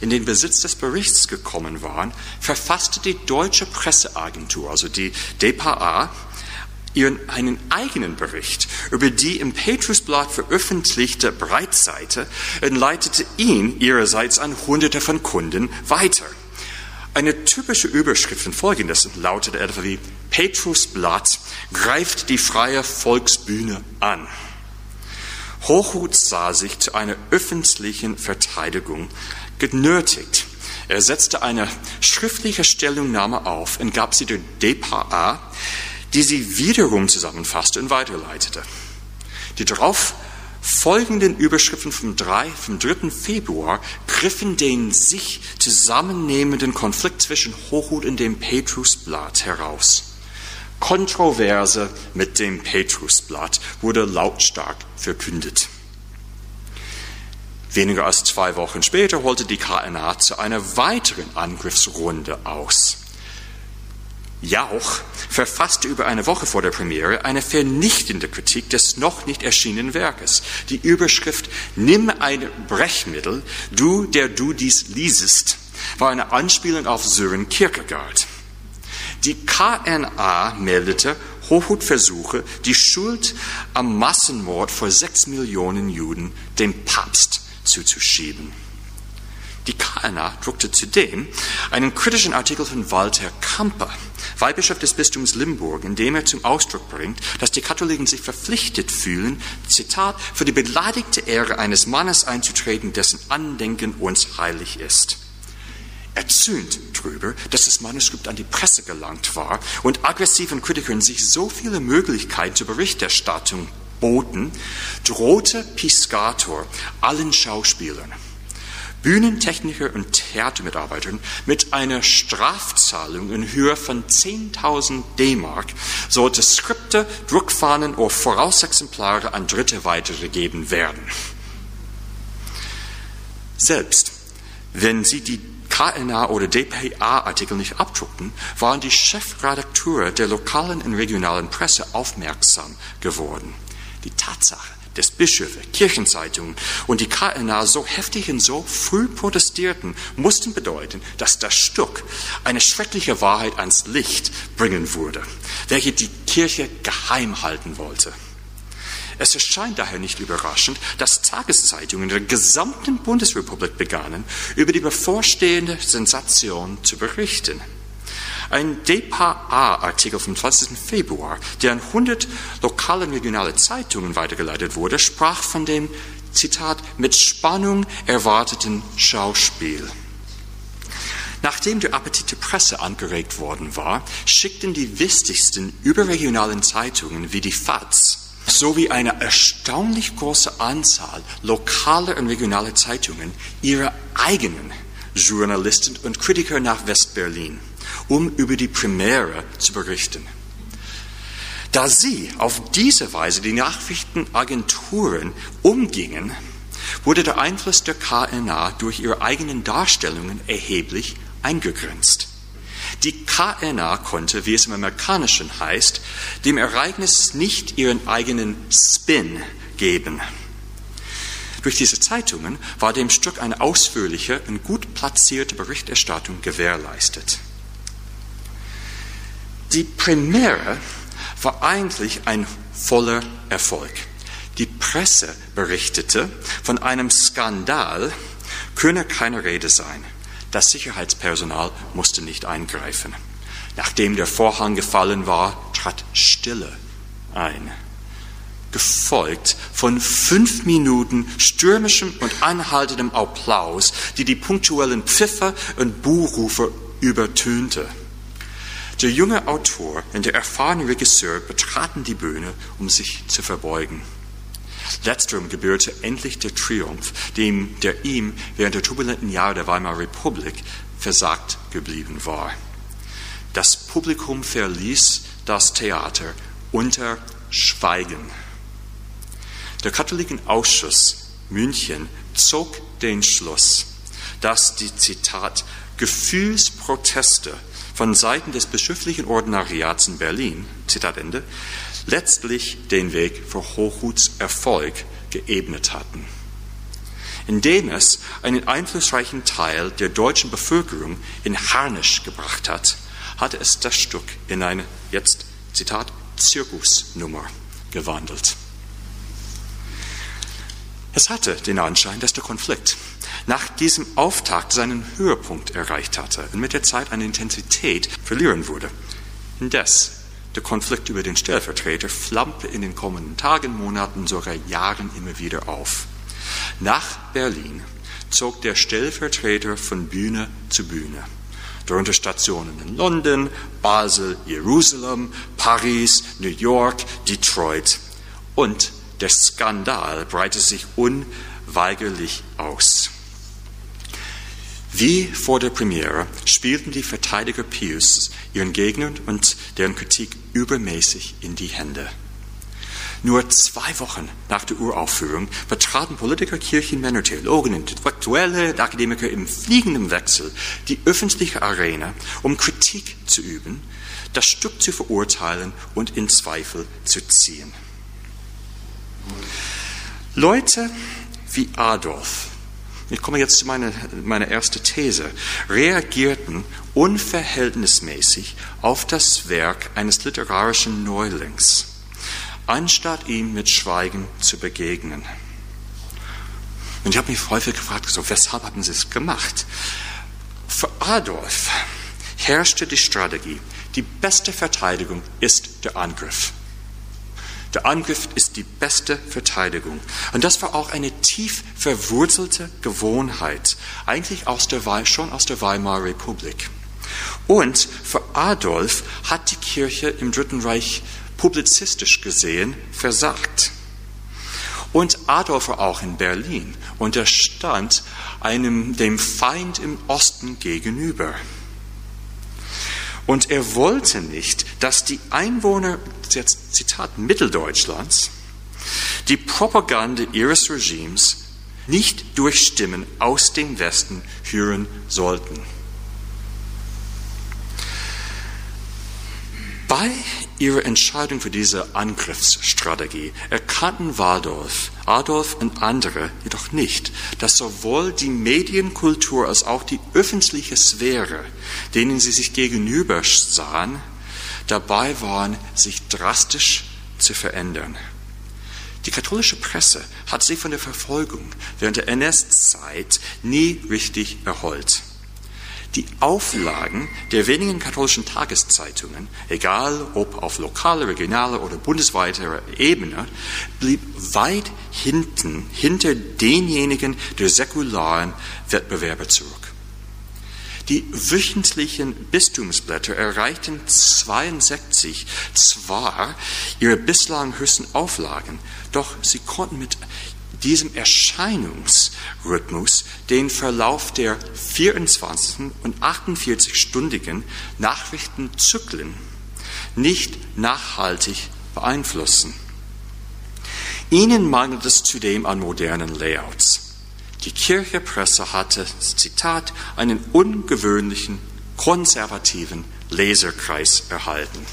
in den Besitz des Berichts gekommen waren, verfasste die deutsche Presseagentur, also die DPA, ihren einen eigenen Bericht über die im Petrusblatt veröffentlichte Breitseite und leitete ihn ihrerseits an Hunderte von Kunden weiter. Eine typische Überschrift von folgendes lautete etwa wie Petrusblatt greift die freie Volksbühne an. Hochhut sah sich zu einer öffentlichen Verteidigung genötigt. Er setzte eine schriftliche Stellungnahme auf und gab sie der DPA, die sie wiederum zusammenfasste und weiterleitete. Die darauf folgenden Überschriften vom, 3, vom 3. Februar griffen den sich zusammennehmenden Konflikt zwischen Hochhut und dem Petrusblatt heraus. Kontroverse mit dem Petrusblatt wurde lautstark verkündet. Weniger als zwei Wochen später holte die KNA zu einer weiteren Angriffsrunde aus. Jauch verfasste über eine Woche vor der Premiere eine vernichtende Kritik des noch nicht erschienenen Werkes. Die Überschrift Nimm ein Brechmittel, du, der du dies liesest, war eine Anspielung auf Sören Kierkegaard. Die KNA meldete, Hochhut versuche, die Schuld am Massenmord vor sechs Millionen Juden dem Papst zuzuschieben. Die KNA druckte zudem einen kritischen Artikel von Walter Kamper, Weihbischof des Bistums Limburg, in dem er zum Ausdruck bringt, dass die Katholiken sich verpflichtet fühlen, Zitat, für die beleidigte Ehre eines Mannes einzutreten, dessen Andenken uns heilig ist. Erzürnt darüber, dass das Manuskript an die Presse gelangt war und aggressiven Kritikern sich so viele Möglichkeiten zur Berichterstattung boten, drohte Piscator allen Schauspielern Bühnentechniker und Theatermitarbeitern mit einer Strafzahlung in Höhe von 10.000 D-Mark sollte Skripte, Druckfahnen oder Vorausexemplare an Dritte weitergegeben werden. Selbst wenn sie die KNA oder DPA-Artikel nicht abdruckten, waren die Chefredakteure der lokalen und regionalen Presse aufmerksam geworden. Die Tatsache, des Bischöfe, Kirchenzeitungen und die KNA so heftig und so früh protestierten, mussten bedeuten, dass das Stück eine schreckliche Wahrheit ans Licht bringen würde, welche die Kirche geheim halten wollte. Es erscheint daher nicht überraschend, dass Tageszeitungen der gesamten Bundesrepublik begannen, über die bevorstehende Sensation zu berichten. Ein DPA-Artikel vom 20. Februar, der an 100 lokale und regionale Zeitungen weitergeleitet wurde, sprach von dem, Zitat, mit Spannung erwarteten Schauspiel. Nachdem der Appetit der Presse angeregt worden war, schickten die wichtigsten überregionalen Zeitungen wie die FAZ sowie eine erstaunlich große Anzahl lokaler und regionaler Zeitungen ihre eigenen Journalisten und Kritiker nach Westberlin, um über die Premiere zu berichten. Da sie auf diese Weise die Nachrichtenagenturen umgingen, wurde der Einfluss der KNA durch ihre eigenen Darstellungen erheblich eingegrenzt. Die KNA konnte, wie es im Amerikanischen heißt, dem Ereignis nicht ihren eigenen Spin geben. Durch diese Zeitungen war dem Stück eine ausführliche und gut platzierte Berichterstattung gewährleistet. Die Premiere war eigentlich ein voller Erfolg. Die Presse berichtete, von einem Skandal könne keine Rede sein. Das Sicherheitspersonal musste nicht eingreifen. Nachdem der Vorhang gefallen war, trat Stille ein, gefolgt von fünf Minuten stürmischem und anhaltendem Applaus, die die punktuellen Pfiffer und Buhrufe übertönte. Der junge Autor und der erfahrene Regisseur betraten die Bühne, um sich zu verbeugen. Letzterem gebührte endlich der Triumph, dem, der ihm während der turbulenten Jahre der Weimarer Republik versagt geblieben war. Das Publikum verließ das Theater unter Schweigen. Der Katholikenausschuss München zog den Schluss, dass die Zitat Gefühlsproteste von Seiten des bischöflichen Ordinariats in Berlin, Zitat Ende, letztlich den Weg für Hochhuts Erfolg geebnet hatten. Indem es einen einflussreichen Teil der deutschen Bevölkerung in Harnisch gebracht hat, hatte es das Stück in eine, jetzt Zitat, Zirkusnummer gewandelt. Es hatte den Anschein, dass der Konflikt nach diesem Auftakt seinen Höhepunkt erreicht hatte und mit der Zeit an Intensität verlieren würde. Indes der Konflikt über den Stellvertreter flammte in den kommenden Tagen, Monaten, sogar Jahren immer wieder auf. Nach Berlin zog der Stellvertreter von Bühne zu Bühne. Darunter Stationen in London, Basel, Jerusalem, Paris, New York, Detroit. Und der Skandal breitete sich unweigerlich aus. Wie vor der Premiere spielten die Verteidiger Pius ihren Gegnern und deren Kritik übermäßig in die Hände. Nur zwei Wochen nach der Uraufführung betraten Politiker, Kirchenmänner, Theologen, Intellektuelle, Akademiker im fliegenden Wechsel die öffentliche Arena, um Kritik zu üben, das Stück zu verurteilen und in Zweifel zu ziehen. Leute wie Adolf, ich komme jetzt zu meiner, meiner ersten These, reagierten unverhältnismäßig auf das Werk eines literarischen Neulings, anstatt ihm mit Schweigen zu begegnen. Und ich habe mich häufig gefragt, so, weshalb haben sie es gemacht? Für Adolf herrschte die Strategie, die beste Verteidigung ist der Angriff. Der Angriff ist die beste Verteidigung. Und das war auch eine tief verwurzelte Gewohnheit, eigentlich aus der, schon aus der Weimarer Republik. Und für Adolf hat die Kirche im Dritten Reich publizistisch gesehen versagt. Und Adolf war auch in Berlin und er stand einem, dem Feind im Osten gegenüber. Und er wollte nicht, dass die Einwohner, jetzt Zitat Mitteldeutschlands, die Propaganda ihres Regimes nicht durch Stimmen aus dem Westen hören sollten. Bei ihrer Entscheidung für diese Angriffsstrategie erkannten Waldorf, Adolf und andere jedoch nicht, dass sowohl die Medienkultur als auch die öffentliche Sphäre, denen sie sich gegenüber sahen, dabei waren, sich drastisch zu verändern. Die katholische Presse hat sich von der Verfolgung während der NS-Zeit nie richtig erholt. Die Auflagen der wenigen katholischen Tageszeitungen, egal ob auf lokaler, regionaler oder bundesweiter Ebene, blieb weit hinten, hinter denjenigen der säkularen Wettbewerber zurück. Die wöchentlichen Bistumsblätter erreichten 62 zwar ihre bislang höchsten Auflagen, doch sie konnten mit diesem Erscheinungsrhythmus den Verlauf der 24 und 48-stündigen Nachrichtenzyklen nicht nachhaltig beeinflussen. Ihnen mangelt es zudem an modernen Layouts. Die Kirchepresse hatte, Zitat, einen ungewöhnlichen, konservativen Leserkreis erhalten.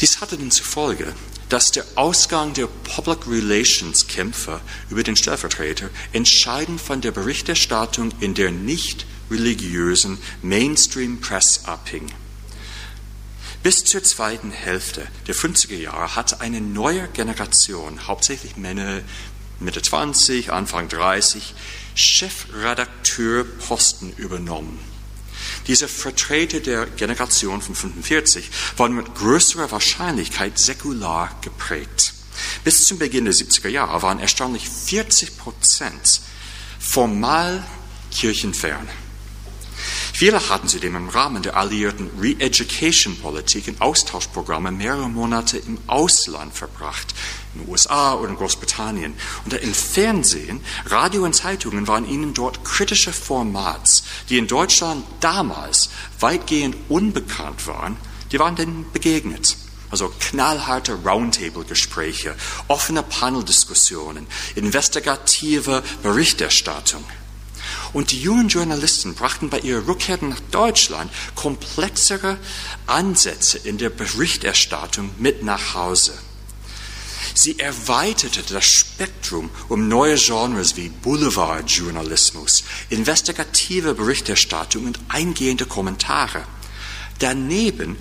Dies hatte den zufolge, dass der Ausgang der Public Relations Kämpfe über den Stellvertreter entscheidend von der Berichterstattung in der nicht religiösen Mainstream Press abhing. Bis zur zweiten Hälfte der 50er Jahre hatte eine neue Generation, hauptsächlich Männer Mitte 20, Anfang 30, Chefredakteurposten übernommen. Diese Vertreter der Generation von 45 waren mit größerer Wahrscheinlichkeit säkular geprägt. Bis zum Beginn der 70er Jahre waren erstaunlich 40 Prozent formal kirchenfern. Viele hatten zudem im Rahmen der alliierten Re-Education-Politik in Austauschprogramme mehrere Monate im Ausland verbracht, in den USA oder in Großbritannien. Und im Fernsehen, Radio und Zeitungen waren ihnen dort kritische Formats, die in Deutschland damals weitgehend unbekannt waren, die waren denen begegnet. Also knallharte Roundtable-Gespräche, offene Paneldiskussionen, investigative Berichterstattung. Und die jungen Journalisten brachten bei ihrer Rückkehr nach Deutschland komplexere Ansätze in der Berichterstattung mit nach Hause. Sie erweiterte das Spektrum um neue Genres wie Boulevardjournalismus, investigative Berichterstattung und eingehende Kommentare. Daneben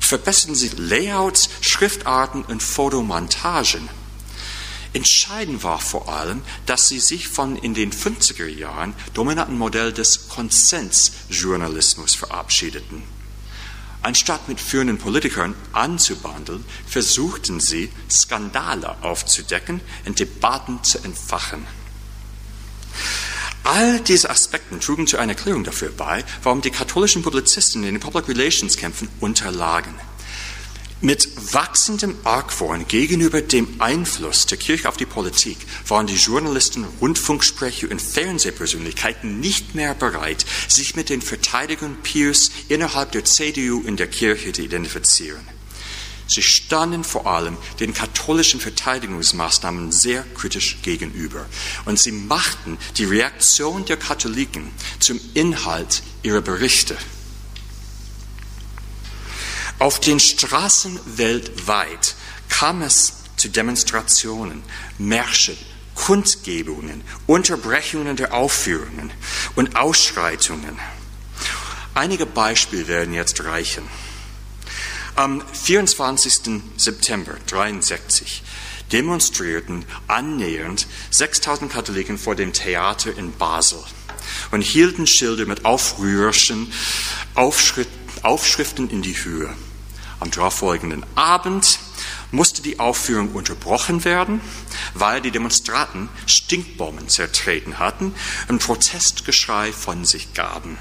verbesserten sie Layouts, Schriftarten und Fotomontagen. Entscheidend war vor allem, dass sie sich von in den 50er Jahren dominanten Modell des Konsensjournalismus verabschiedeten. Anstatt mit führenden Politikern anzubandeln, versuchten sie, Skandale aufzudecken und Debatten zu entfachen. All diese Aspekte trugen zu einer Erklärung dafür bei, warum die katholischen Publizisten in den Public Relations Kämpfen unterlagen. Mit wachsendem Argwohn gegenüber dem Einfluss der Kirche auf die Politik waren die Journalisten, Rundfunksprecher und Fernsehpersönlichkeiten nicht mehr bereit, sich mit den Verteidigern Pius innerhalb der CDU in der Kirche zu identifizieren. Sie standen vor allem den katholischen Verteidigungsmaßnahmen sehr kritisch gegenüber und sie machten die Reaktion der Katholiken zum Inhalt ihrer Berichte. Auf den Straßen weltweit kam es zu Demonstrationen, Märschen, Kundgebungen, Unterbrechungen der Aufführungen und Ausschreitungen. Einige Beispiele werden jetzt reichen. Am 24. September 1963 demonstrierten annähernd 6000 Katholiken vor dem Theater in Basel und hielten Schilder mit aufrührerischen Aufschriften in die Höhe. Am darauffolgenden Abend musste die Aufführung unterbrochen werden, weil die Demonstranten Stinkbomben zertreten hatten und Protestgeschrei von sich gaben.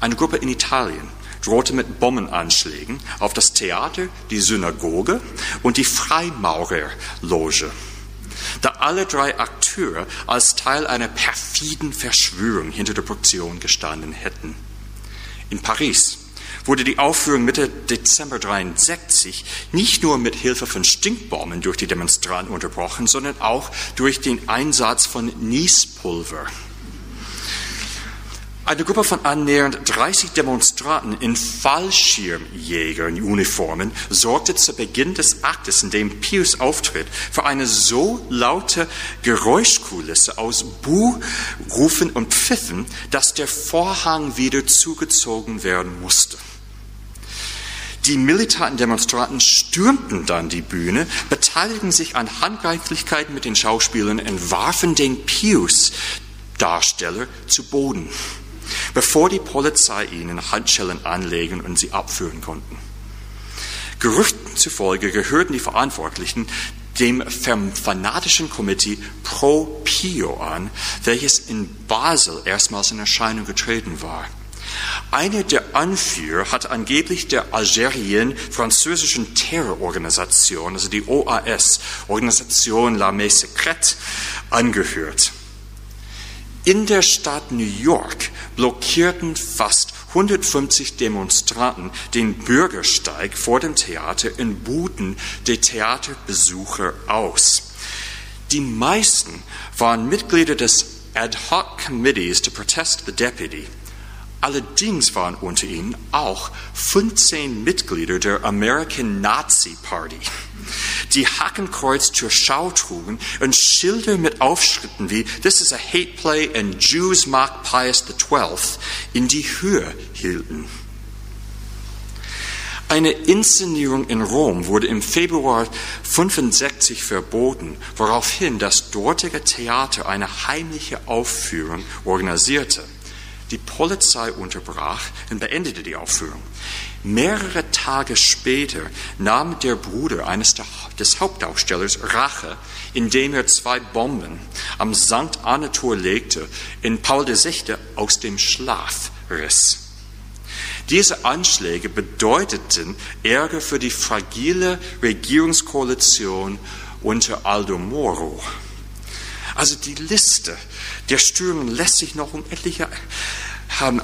Eine Gruppe in Italien drohte mit Bombenanschlägen auf das Theater, die Synagoge und die Freimaurerloge, da alle drei Akteure als Teil einer perfiden Verschwörung hinter der Produktion gestanden hätten. In Paris wurde die Aufführung Mitte Dezember 1963 nicht nur mit Hilfe von Stinkbomben durch die Demonstranten unterbrochen, sondern auch durch den Einsatz von Niespulver. Eine Gruppe von annähernd 30 Demonstranten in Fallschirmjägeruniformen sorgte zu Beginn des Aktes, in dem Pius auftritt, für eine so laute Geräuschkulisse aus Buhrufen und Pfiffen, dass der Vorhang wieder zugezogen werden musste. Die militanten Demonstranten stürmten dann die Bühne, beteiligten sich an Handgreiflichkeiten mit den Schauspielern und warfen den Pius-Darsteller zu Boden, bevor die Polizei ihnen Handschellen anlegen und sie abführen konnten. Gerüchten zufolge gehörten die Verantwortlichen dem fanatischen Komitee Pro Pio an, welches in Basel erstmals in Erscheinung getreten war. Einer der Anführer hat angeblich der Algerien-französischen Terrororganisation, also die OAS, Organisation L'Armée Secrète, angehört. In der Stadt New York blockierten fast 150 Demonstranten den Bürgersteig vor dem Theater in Buden der Theaterbesucher aus. Die meisten waren Mitglieder des Ad hoc Committees to Protest the Deputy. Allerdings waren unter ihnen auch 15 Mitglieder der American Nazi Party, die Hakenkreuz zur Schau trugen und Schilder mit Aufschritten wie This is a hate play and Jews mock Pius XII in die Höhe hielten. Eine Inszenierung in Rom wurde im Februar 65 verboten, woraufhin das dortige Theater eine heimliche Aufführung organisierte. Die Polizei unterbrach und beendete die Aufführung. Mehrere Tage später nahm der Bruder eines des Hauptdarstellers Rache, indem er zwei Bomben am St. Anna-Tor legte, in Paul VI. aus dem Schlaf riss. Diese Anschläge bedeuteten Ärger für die fragile Regierungskoalition unter Aldo Moro. Also die Liste der Störungen lässt sich noch um etliche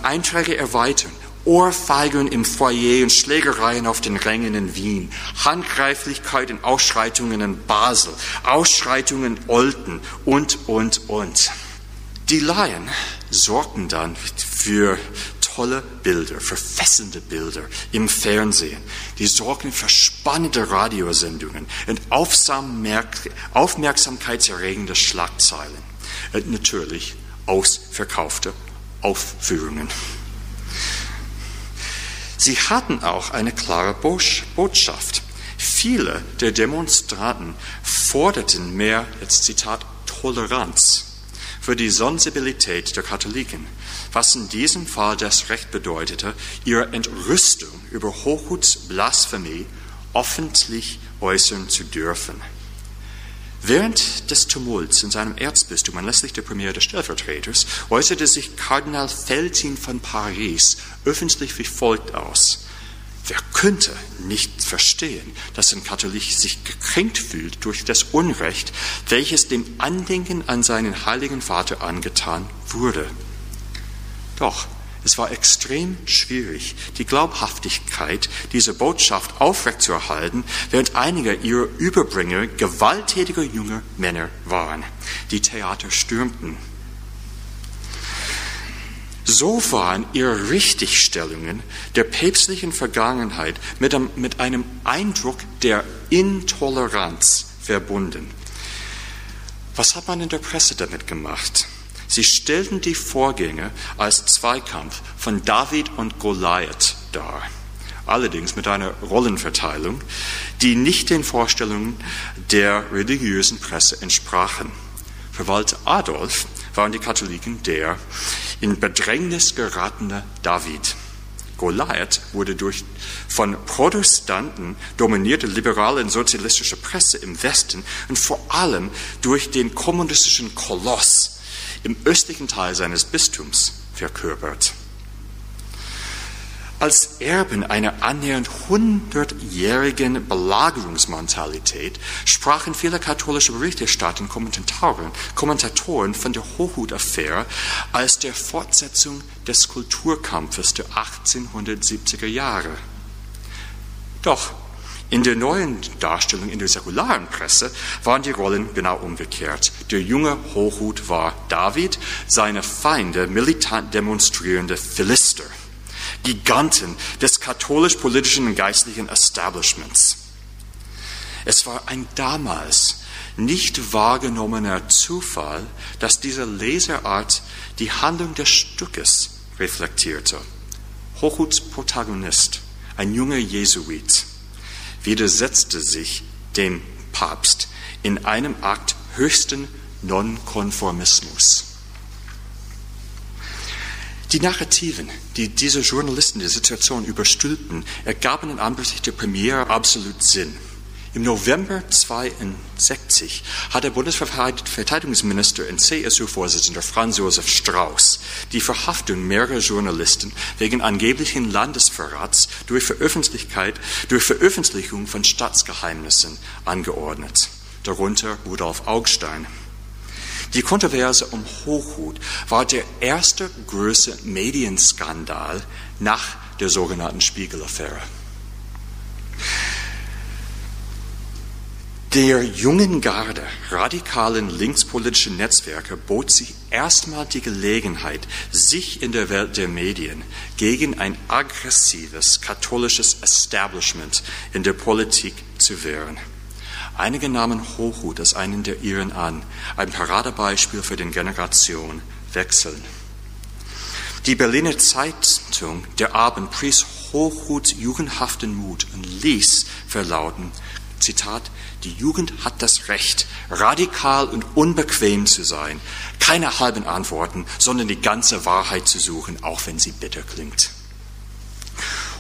Einträge erweitern. Ohrfeigen im Foyer und Schlägereien auf den Rängen in Wien, Handgreiflichkeit und Ausschreitungen in Basel, Ausschreitungen in Olten und, und, und. Die Laien sorgten dann für tolle Bilder, für fesselnde Bilder im Fernsehen. Die sorgten für spannende Radiosendungen und aufmerksamkeitserregende Schlagzeilen. Und natürlich ausverkaufte Aufführungen. Sie hatten auch eine klare Botschaft. Viele der Demonstranten forderten mehr, jetzt Zitat, Toleranz für die Sensibilität der Katholiken, was in diesem Fall das Recht bedeutete, ihre Entrüstung über Hochhuts Blasphemie öffentlich äußern zu dürfen. Während des Tumults in seinem Erzbistum anlässlich der Premiere des Stellvertreters äußerte sich Kardinal Feltin von Paris öffentlich wie folgt aus. Wer könnte nicht verstehen, dass ein Katholik sich gekränkt fühlt durch das Unrecht, welches dem Andenken an seinen heiligen Vater angetan wurde? Doch es war extrem schwierig, die Glaubhaftigkeit dieser Botschaft aufrechtzuerhalten, während einige ihrer Überbringer gewalttätige junge Männer waren, die Theater stürmten. So waren ihre Richtigstellungen der päpstlichen Vergangenheit mit einem, mit einem Eindruck der Intoleranz verbunden. Was hat man in der Presse damit gemacht? Sie stellten die Vorgänge als Zweikampf von David und Goliath dar, allerdings mit einer Rollenverteilung, die nicht den Vorstellungen der religiösen Presse entsprachen. Für Walter Adolf waren die Katholiken der in Bedrängnis geratene David. Goliath wurde durch von Protestanten dominierte liberale und sozialistische Presse im Westen und vor allem durch den kommunistischen Koloss im östlichen Teil seines Bistums verkörpert. Als Erben einer annähernd hundertjährigen Belagerungsmentalität sprachen viele katholische Berichterstatter und Kommentatoren, von der Hochhut-Affäre als der Fortsetzung des Kulturkampfes der 1870er Jahre. Doch in der neuen Darstellung in der säkularen Presse waren die Rollen genau umgekehrt. Der junge Hochhut war David, seine Feinde militant demonstrierende Philister, Giganten des katholisch-politischen und geistlichen Establishments. Es war ein damals nicht wahrgenommener Zufall, dass diese Leserart die Handlung des Stückes reflektierte. Hochhuts Protagonist ein junger Jesuit, widersetzte sich dem Papst in einem Akt höchsten Nonkonformismus. Die Narrativen, die diese Journalisten die Situation überstülpten, ergaben in Ansicht der Premiere absolut Sinn. Im November 1962 hat der Bundesverteidigungsminister und CSU-Vorsitzender Franz Josef Strauß die Verhaftung mehrerer Journalisten wegen angeblichen Landesverrats durch, durch Veröffentlichung von Staatsgeheimnissen angeordnet, darunter Rudolf Augstein. Die Kontroverse um Hochhut war der erste große Medienskandal nach der sogenannten Spiegel-Affäre. Der jungen Garde radikalen linkspolitischen Netzwerke bot sich erstmal die Gelegenheit, sich in der Welt der Medien gegen ein aggressives katholisches Establishment in der Politik zu wehren. Einige nahmen Hochhut als einen der ihren an, ein Paradebeispiel für den Generationenwechsel. Die Berliner Zeitung Der Abend pries Hochhuts jugendhaften Mut und ließ verlauten, Zitat, die Jugend hat das Recht, radikal und unbequem zu sein, keine halben Antworten, sondern die ganze Wahrheit zu suchen, auch wenn sie bitter klingt.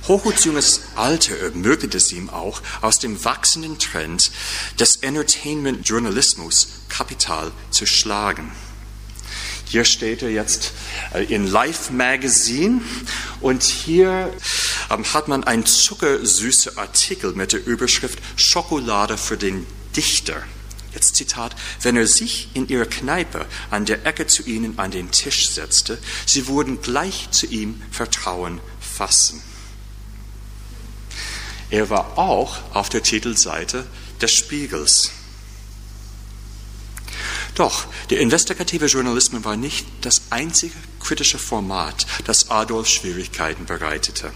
Hochhuts junges Alter ermöglichte es ihm auch, aus dem wachsenden Trend des Entertainment-Journalismus Kapital zu schlagen. Hier steht er jetzt äh, in Life Magazine und hier ähm, hat man einen zuckersüßen Artikel mit der Überschrift Schokolade für den Dichter. Jetzt Zitat, wenn er sich in ihrer Kneipe an der Ecke zu ihnen an den Tisch setzte, sie würden gleich zu ihm Vertrauen fassen. Er war auch auf der Titelseite des Spiegels. Doch der investigative Journalismus war nicht das einzige kritische Format, das Adolf Schwierigkeiten bereitete.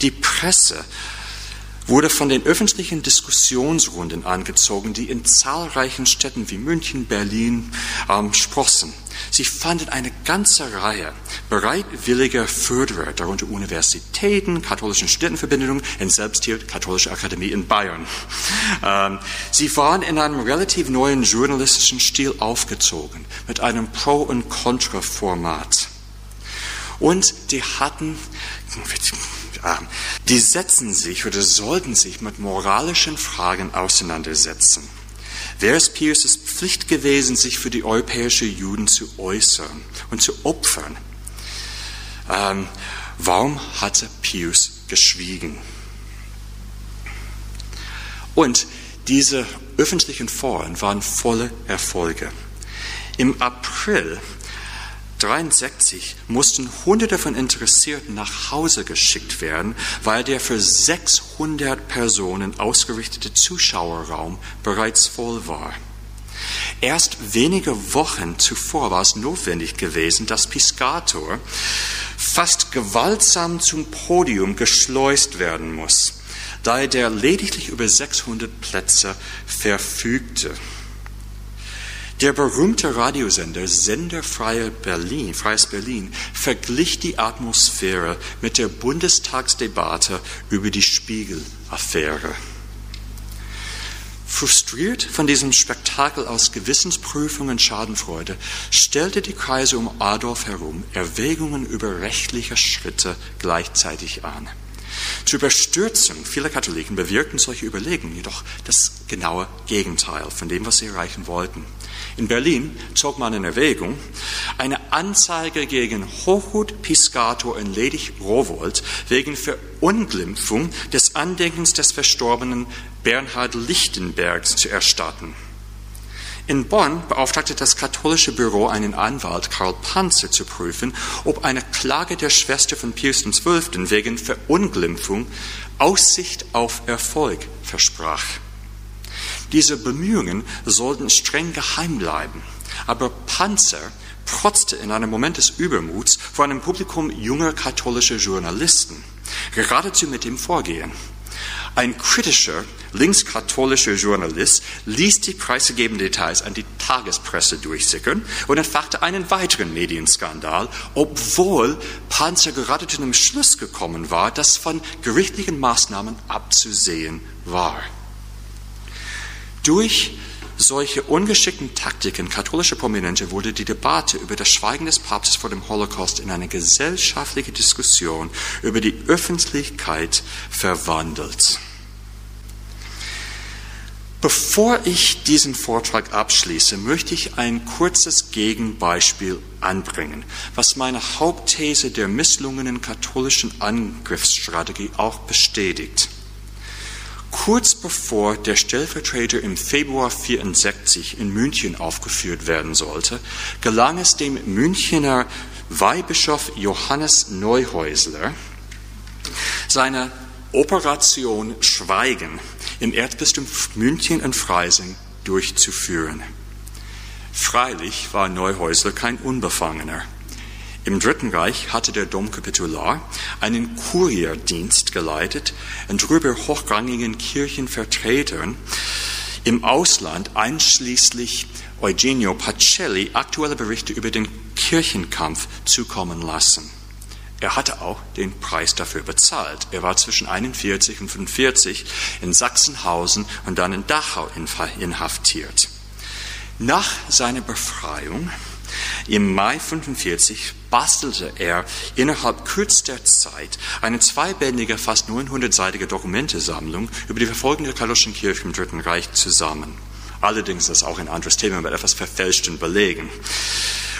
Die Presse wurde von den öffentlichen Diskussionsrunden angezogen, die in zahlreichen Städten wie München, Berlin ähm, sprossen. Sie fanden eine ganze Reihe bereitwilliger Förderer, darunter Universitäten, katholischen Studentenverbindungen und selbst hier Katholische Akademie in Bayern. Ähm, sie waren in einem relativ neuen journalistischen Stil aufgezogen, mit einem Pro- und Contra-Format. Und die hatten die setzen sich oder sollten sich mit moralischen Fragen auseinandersetzen. Wäre es Pierces Pflicht gewesen, sich für die europäischen Juden zu äußern und zu opfern? Ähm, warum hatte Pius geschwiegen? Und diese öffentlichen Foren waren volle Erfolge. Im April 1963 mussten Hunderte von Interessierten nach Hause geschickt werden, weil der für 600 Personen ausgerichtete Zuschauerraum bereits voll war. Erst wenige Wochen zuvor war es notwendig gewesen, dass Piscator fast gewaltsam zum Podium geschleust werden muss, da er lediglich über 600 Plätze verfügte. Der berühmte Radiosender Senderfreie Berlin, Freies Berlin verglich die Atmosphäre mit der Bundestagsdebatte über die Spiegel-Affäre. Frustriert von diesem Spektakel aus Gewissensprüfung und Schadenfreude stellte die Kreise um Adolf herum Erwägungen über rechtliche Schritte gleichzeitig an. Zur Überstürzung vieler Katholiken bewirkten solche Überlegungen jedoch das genaue Gegenteil von dem, was sie erreichen wollten. In Berlin zog man in Erwägung, eine Anzeige gegen Hochhut, Piscator und Ledig Rowold wegen Verunglimpfung des Andenkens des verstorbenen Bernhard Lichtenbergs zu erstatten. In Bonn beauftragte das katholische Büro einen Anwalt, Karl Panzer, zu prüfen, ob eine Klage der Schwester von Pius XII. wegen Verunglimpfung Aussicht auf Erfolg versprach. Diese Bemühungen sollten streng geheim bleiben. Aber Panzer protzte in einem Moment des Übermuts vor einem Publikum junger katholischer Journalisten, geradezu mit dem Vorgehen. Ein kritischer, linkskatholischer Journalist ließ die preisgegebenen Details an die Tagespresse durchsickern und entfachte einen weiteren Medienskandal, obwohl Panzer gerade zu einem Schluss gekommen war, das von gerichtlichen Maßnahmen abzusehen war. Durch solche ungeschickten Taktiken katholischer Prominente wurde die Debatte über das Schweigen des Papstes vor dem Holocaust in eine gesellschaftliche Diskussion über die Öffentlichkeit verwandelt. Bevor ich diesen Vortrag abschließe, möchte ich ein kurzes Gegenbeispiel anbringen, was meine Hauptthese der misslungenen katholischen Angriffsstrategie auch bestätigt. Kurz bevor der Stellvertreter im Februar 64 in München aufgeführt werden sollte, gelang es dem Münchner Weihbischof Johannes Neuhäusler, seine Operation Schweigen im Erzbistum München und Freising durchzuführen. Freilich war Neuhäusler kein Unbefangener. Im Dritten Reich hatte der Domkapitular einen Kurierdienst geleitet und darüber hochrangigen Kirchenvertretern im Ausland, einschließlich Eugenio Pacelli, aktuelle Berichte über den Kirchenkampf zukommen lassen. Er hatte auch den Preis dafür bezahlt. Er war zwischen 41 und 45 in Sachsenhausen und dann in Dachau inhaftiert. Nach seiner Befreiung im Mai 45 bastelte er innerhalb kürzester Zeit eine zweibändige, fast 900-seitige Dokumentesammlung über die Verfolgung der katholischen Kirche im Dritten Reich zusammen. Allerdings ist das auch ein anderes Thema mit etwas verfälschten Belegen.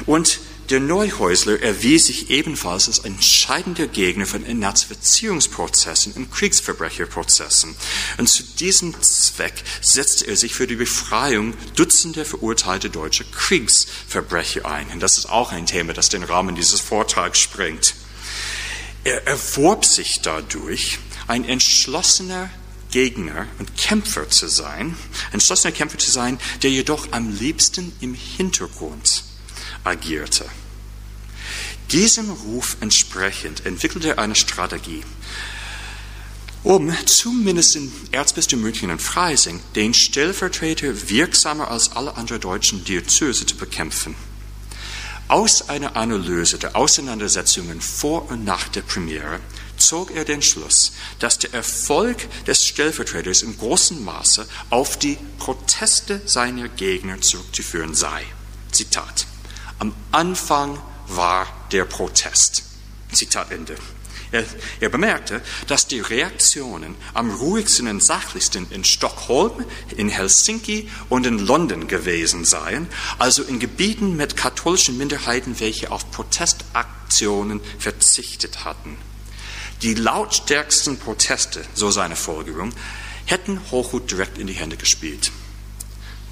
Und der Neuhäusler erwies sich ebenfalls als entscheidender Gegner von Entnazifizierungsprozessen und Kriegsverbrecherprozessen. Und zu diesem Zweck setzte er sich für die Befreiung Dutzender verurteilter deutscher Kriegsverbrecher ein. Und das ist auch ein Thema, das den Rahmen dieses Vortrags sprengt. Er erworb sich dadurch ein entschlossener Gegner und Kämpfer zu sein, entschlossener Kämpfer zu sein, der jedoch am liebsten im Hintergrund agierte. Diesem Ruf entsprechend entwickelte er eine Strategie, um zumindest in Erzbistum München und Freising den Stellvertreter wirksamer als alle anderen deutschen Diözese zu bekämpfen. Aus einer Analyse der Auseinandersetzungen vor und nach der Premiere zog er den Schluss, dass der Erfolg des Stellvertreters im großen Maße auf die Proteste seiner Gegner zurückzuführen sei. Zitat. Am Anfang war der Protest. Zitat Ende. Er, er, bemerkte, dass die Reaktionen am ruhigsten und sachlichsten in Stockholm, in Helsinki und in London gewesen seien, also in Gebieten mit katholischen Minderheiten, welche auf Protestaktionen verzichtet hatten. Die lautstärksten Proteste, so seine Folgerung, hätten Hochhut direkt in die Hände gespielt.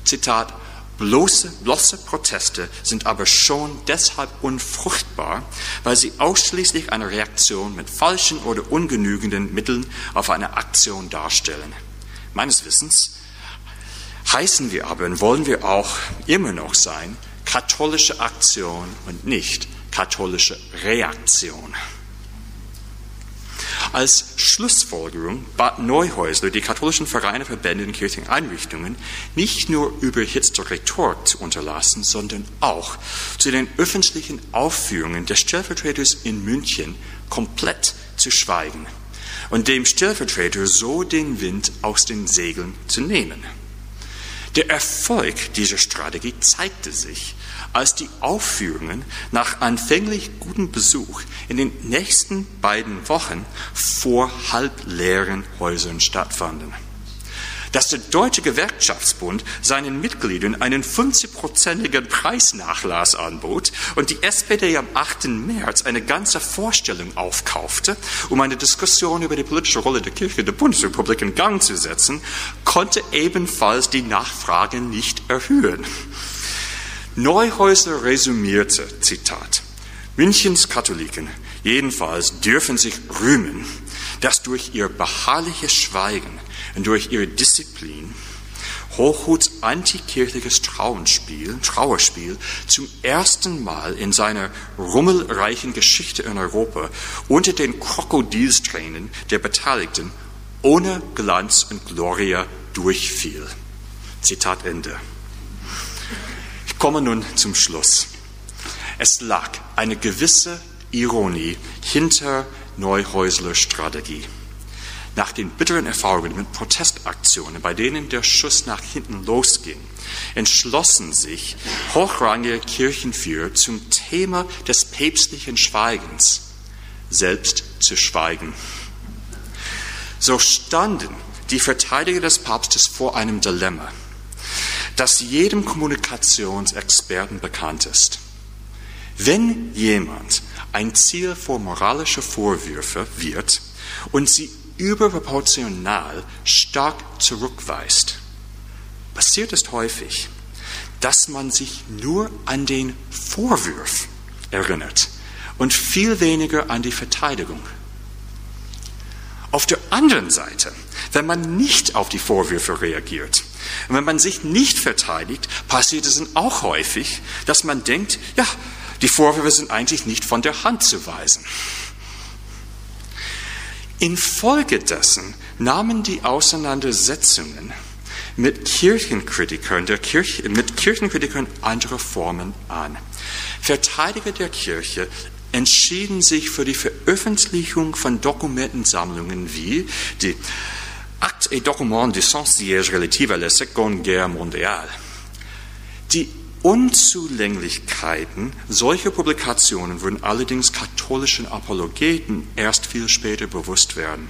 Zitat, Bloße, bloße Proteste sind aber schon deshalb unfruchtbar, weil sie ausschließlich eine Reaktion mit falschen oder ungenügenden Mitteln auf eine Aktion darstellen. Meines Wissens heißen wir aber und wollen wir auch immer noch sein, katholische Aktion und nicht katholische Reaktion. Als Schlussfolgerung bat Neuhäusler die katholischen Vereine, Verbände und kirchlichen Einrichtungen nicht nur überhitzte Rhetorik zu unterlassen, sondern auch zu den öffentlichen Aufführungen des Stellvertreters in München komplett zu schweigen und dem Stellvertreter so den Wind aus den Segeln zu nehmen. Der Erfolg dieser Strategie zeigte sich, als die Aufführungen nach anfänglich gutem Besuch in den nächsten beiden Wochen vor halbleeren Häusern stattfanden. Dass der Deutsche Gewerkschaftsbund seinen Mitgliedern einen 50-prozentigen Preisnachlass anbot und die SPD am 8. März eine ganze Vorstellung aufkaufte, um eine Diskussion über die politische Rolle der Kirche der Bundesrepublik in Gang zu setzen, konnte ebenfalls die Nachfrage nicht erhöhen. Neuhäusler resümierte, Zitat, Münchens Katholiken jedenfalls dürfen sich rühmen, dass durch ihr beharrliches Schweigen und durch ihre Disziplin Hochhuts antikirchliches Trauenspiel, Trauerspiel zum ersten Mal in seiner rummelreichen Geschichte in Europa unter den Krokodilstränen der Beteiligten ohne Glanz und Gloria durchfiel. Zitat Ende. Ich komme nun zum Schluss. Es lag eine gewisse Ironie hinter Neuhäusler Strategie. Nach den bitteren Erfahrungen mit Protestaktionen, bei denen der Schuss nach hinten losging, entschlossen sich hochrangige Kirchenführer zum Thema des päpstlichen Schweigens selbst zu schweigen. So standen die Verteidiger des Papstes vor einem Dilemma, das jedem Kommunikationsexperten bekannt ist. Wenn jemand ein Ziel vor moralische Vorwürfe wird und sie überproportional stark zurückweist, passiert es häufig, dass man sich nur an den Vorwurf erinnert und viel weniger an die Verteidigung. Auf der anderen Seite, wenn man nicht auf die Vorwürfe reagiert und wenn man sich nicht verteidigt, passiert es dann auch häufig, dass man denkt, ja, die Vorwürfe sind eigentlich nicht von der Hand zu weisen. Infolgedessen nahmen die Auseinandersetzungen mit Kirchenkritikern, der Kirche, mit Kirchenkritikern andere Formen an. Verteidiger der Kirche entschieden sich für die Veröffentlichung von Dokumentensammlungen wie die Actes et Documents du Saint-Siège relative à la Seconde Guerre mondiale. Die Unzulänglichkeiten solcher Publikationen würden allerdings katholischen Apologeten erst viel später bewusst werden.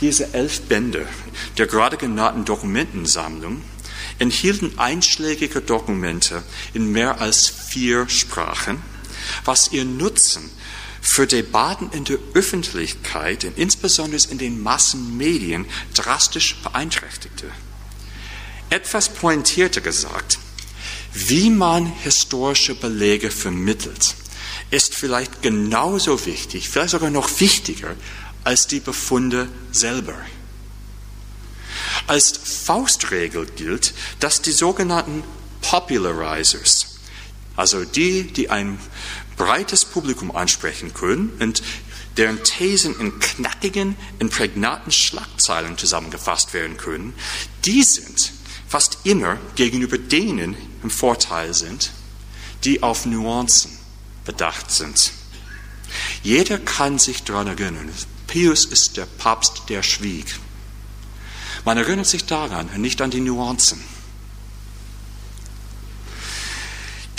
Diese elf Bände der gerade genannten Dokumentensammlung enthielten einschlägige Dokumente in mehr als vier Sprachen, was ihr Nutzen für Debatten in der Öffentlichkeit, insbesondere in den Massenmedien, drastisch beeinträchtigte. Etwas pointierter gesagt, wie man historische Belege vermittelt, ist vielleicht genauso wichtig, vielleicht sogar noch wichtiger als die Befunde selber. Als Faustregel gilt, dass die sogenannten Popularizers, also die, die ein breites Publikum ansprechen können und deren Thesen in knackigen, in prägnanten Schlagzeilen zusammengefasst werden können, die sind fast immer gegenüber denen im Vorteil sind, die auf Nuancen bedacht sind. Jeder kann sich daran erinnern, Pius ist der Papst, der schwieg. Man erinnert sich daran, nicht an die Nuancen.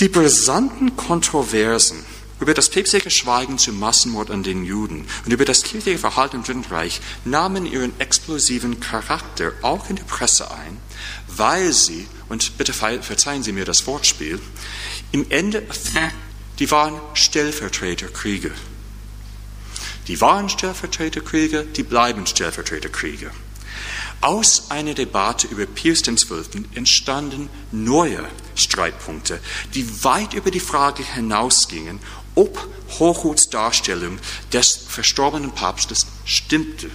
Die brisanten Kontroversen über das päpstliche Schweigen zum Massenmord an den Juden und über das kirchliche Verhalten im Dritten Reich nahmen ihren explosiven Charakter auch in der Presse ein, weil sie, und bitte verzeihen Sie mir das Wortspiel, im Ende, die waren Stellvertreterkriege. Die waren Stellvertreterkriege, die bleiben Stellvertreterkriege. Aus einer Debatte über Pius XII. entstanden neue Streitpunkte, die weit über die Frage hinausgingen, ob Hochhuts Darstellung des verstorbenen Papstes stimmte.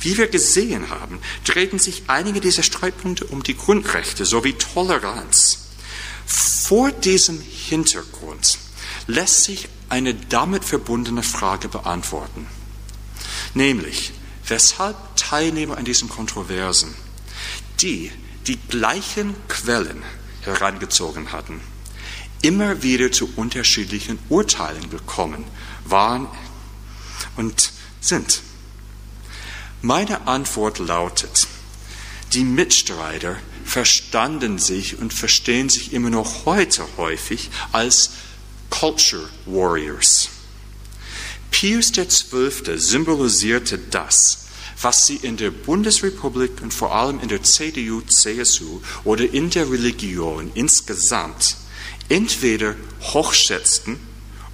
Wie wir gesehen haben, drehten sich einige dieser Streitpunkte um die Grundrechte sowie Toleranz. Vor diesem Hintergrund lässt sich eine damit verbundene Frage beantworten, nämlich weshalb Teilnehmer an diesen Kontroversen, die die gleichen Quellen herangezogen hatten, immer wieder zu unterschiedlichen Urteilen gekommen waren und sind. Meine Antwort lautet, die Mitstreiter verstanden sich und verstehen sich immer noch heute häufig als Culture Warriors. Pius XII. symbolisierte das, was sie in der Bundesrepublik und vor allem in der CDU, CSU oder in der Religion insgesamt entweder hochschätzten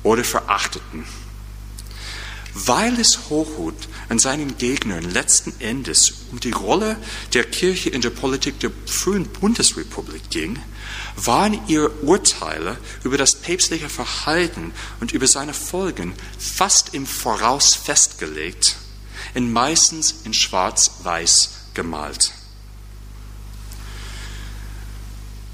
oder verachteten. Weil es Hochhut an seinen Gegnern letzten Endes um die Rolle der Kirche in der Politik der frühen Bundesrepublik ging, waren ihre Urteile über das päpstliche Verhalten und über seine Folgen fast im Voraus festgelegt, in meistens in schwarz-weiß gemalt.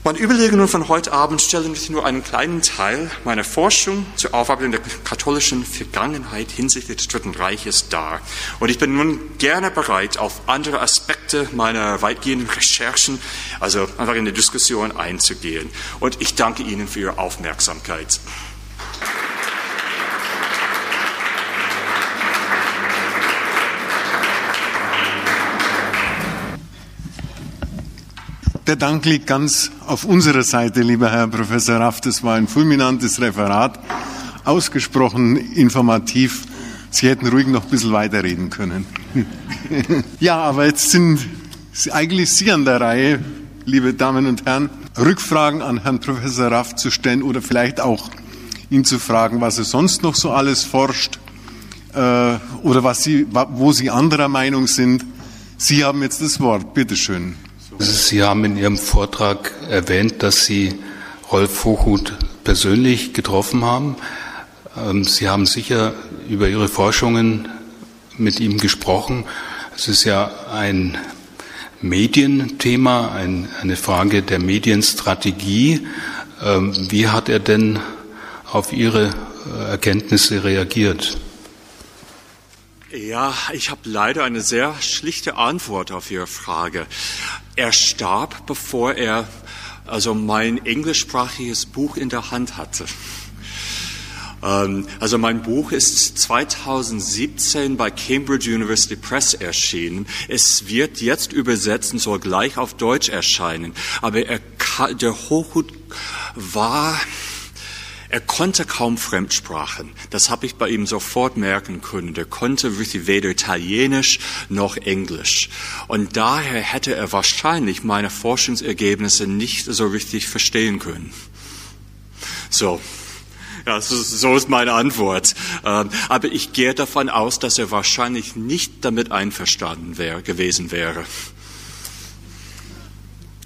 Meine Überlegungen von heute Abend stellen nicht nur einen kleinen Teil meiner Forschung zur Aufarbeitung der katholischen Vergangenheit hinsichtlich des Dritten Reiches dar. Und ich bin nun gerne bereit, auf andere Aspekte meiner weitgehenden Recherchen, also einfach in die Diskussion einzugehen. Und ich danke Ihnen für Ihre Aufmerksamkeit. Der Dank liegt ganz auf unserer Seite, lieber Herr Professor Raff. Das war ein fulminantes Referat, ausgesprochen informativ. Sie hätten ruhig noch ein bisschen weiterreden können. ja, aber jetzt sind eigentlich Sie an der Reihe, liebe Damen und Herren, Rückfragen an Herrn Professor Raff zu stellen oder vielleicht auch ihn zu fragen, was er sonst noch so alles forscht äh, oder was Sie, wo Sie anderer Meinung sind. Sie haben jetzt das Wort. Bitte schön. Sie haben in Ihrem Vortrag erwähnt, dass Sie Rolf Hochhuth persönlich getroffen haben. Ähm, Sie haben sicher über Ihre Forschungen mit ihm gesprochen. Es ist ja ein Medienthema, ein, eine Frage der Medienstrategie. Ähm, wie hat er denn auf Ihre äh, Erkenntnisse reagiert? Ja, ich habe leider eine sehr schlichte Antwort auf Ihre Frage. Er starb, bevor er also mein englischsprachiges Buch in der Hand hatte. Ähm, also mein Buch ist 2017 bei Cambridge University Press erschienen. Es wird jetzt übersetzt und soll gleich auf Deutsch erscheinen. Aber er, der Hochhut war er konnte kaum Fremdsprachen. Das habe ich bei ihm sofort merken können. Er konnte weder Italienisch noch Englisch. Und daher hätte er wahrscheinlich meine Forschungsergebnisse nicht so richtig verstehen können. So. Ja, so ist meine Antwort. Ähm, aber ich gehe davon aus, dass er wahrscheinlich nicht damit einverstanden wäre, gewesen wäre.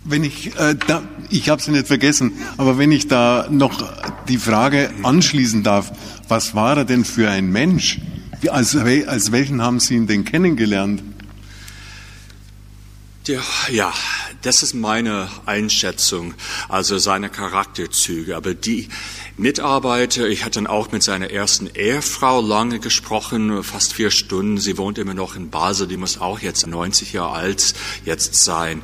Wenn ich, äh, da, ich habe sie nicht vergessen, aber wenn ich da noch die Frage anschließen darf, was war er denn für ein Mensch? Als, als welchen haben Sie ihn denn kennengelernt? Ja, ja, das ist meine Einschätzung, also seine Charakterzüge. Aber die Mitarbeiter, ich hatte dann auch mit seiner ersten Ehefrau lange gesprochen, fast vier Stunden. Sie wohnt immer noch in Basel, die muss auch jetzt 90 Jahre alt jetzt sein.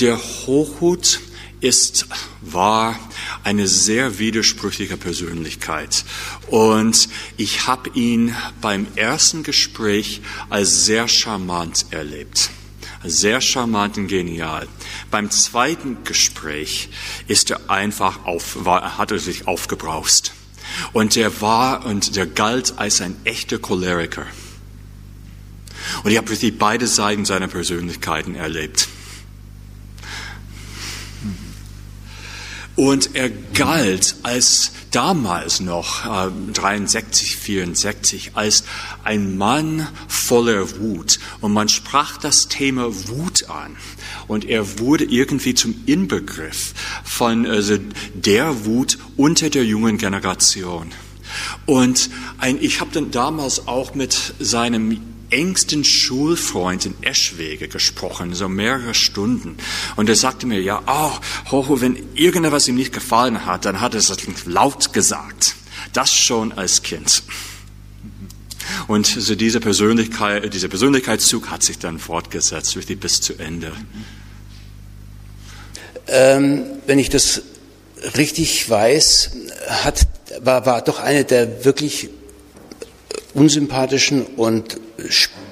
Der Hochhut ist, war eine sehr widersprüchliche Persönlichkeit. Und ich habe ihn beim ersten Gespräch als sehr charmant erlebt. Sehr charmant und genial. Beim zweiten Gespräch ist er einfach auf, war, hat er sich aufgebraust. Und er war und der galt als ein echter Choleriker. Und ich habe wirklich beide Seiten seiner Persönlichkeiten erlebt. Und er galt als damals noch, äh, 63, 64, als ein Mann voller Wut. Und man sprach das Thema Wut an. Und er wurde irgendwie zum Inbegriff von also der Wut unter der jungen Generation. Und ein, ich habe dann damals auch mit seinem engsten Schulfreund in Eschwege gesprochen, so mehrere Stunden. Und er sagte mir, ja, oh, Hoho, wenn irgendetwas ihm nicht gefallen hat, dann hat er es laut gesagt. Das schon als Kind. Und so diese Persönlichkeit, dieser Persönlichkeitszug hat sich dann fortgesetzt, wirklich bis zu Ende. Ähm, wenn ich das richtig weiß, hat, war, war doch eine der wirklich unsympathischen und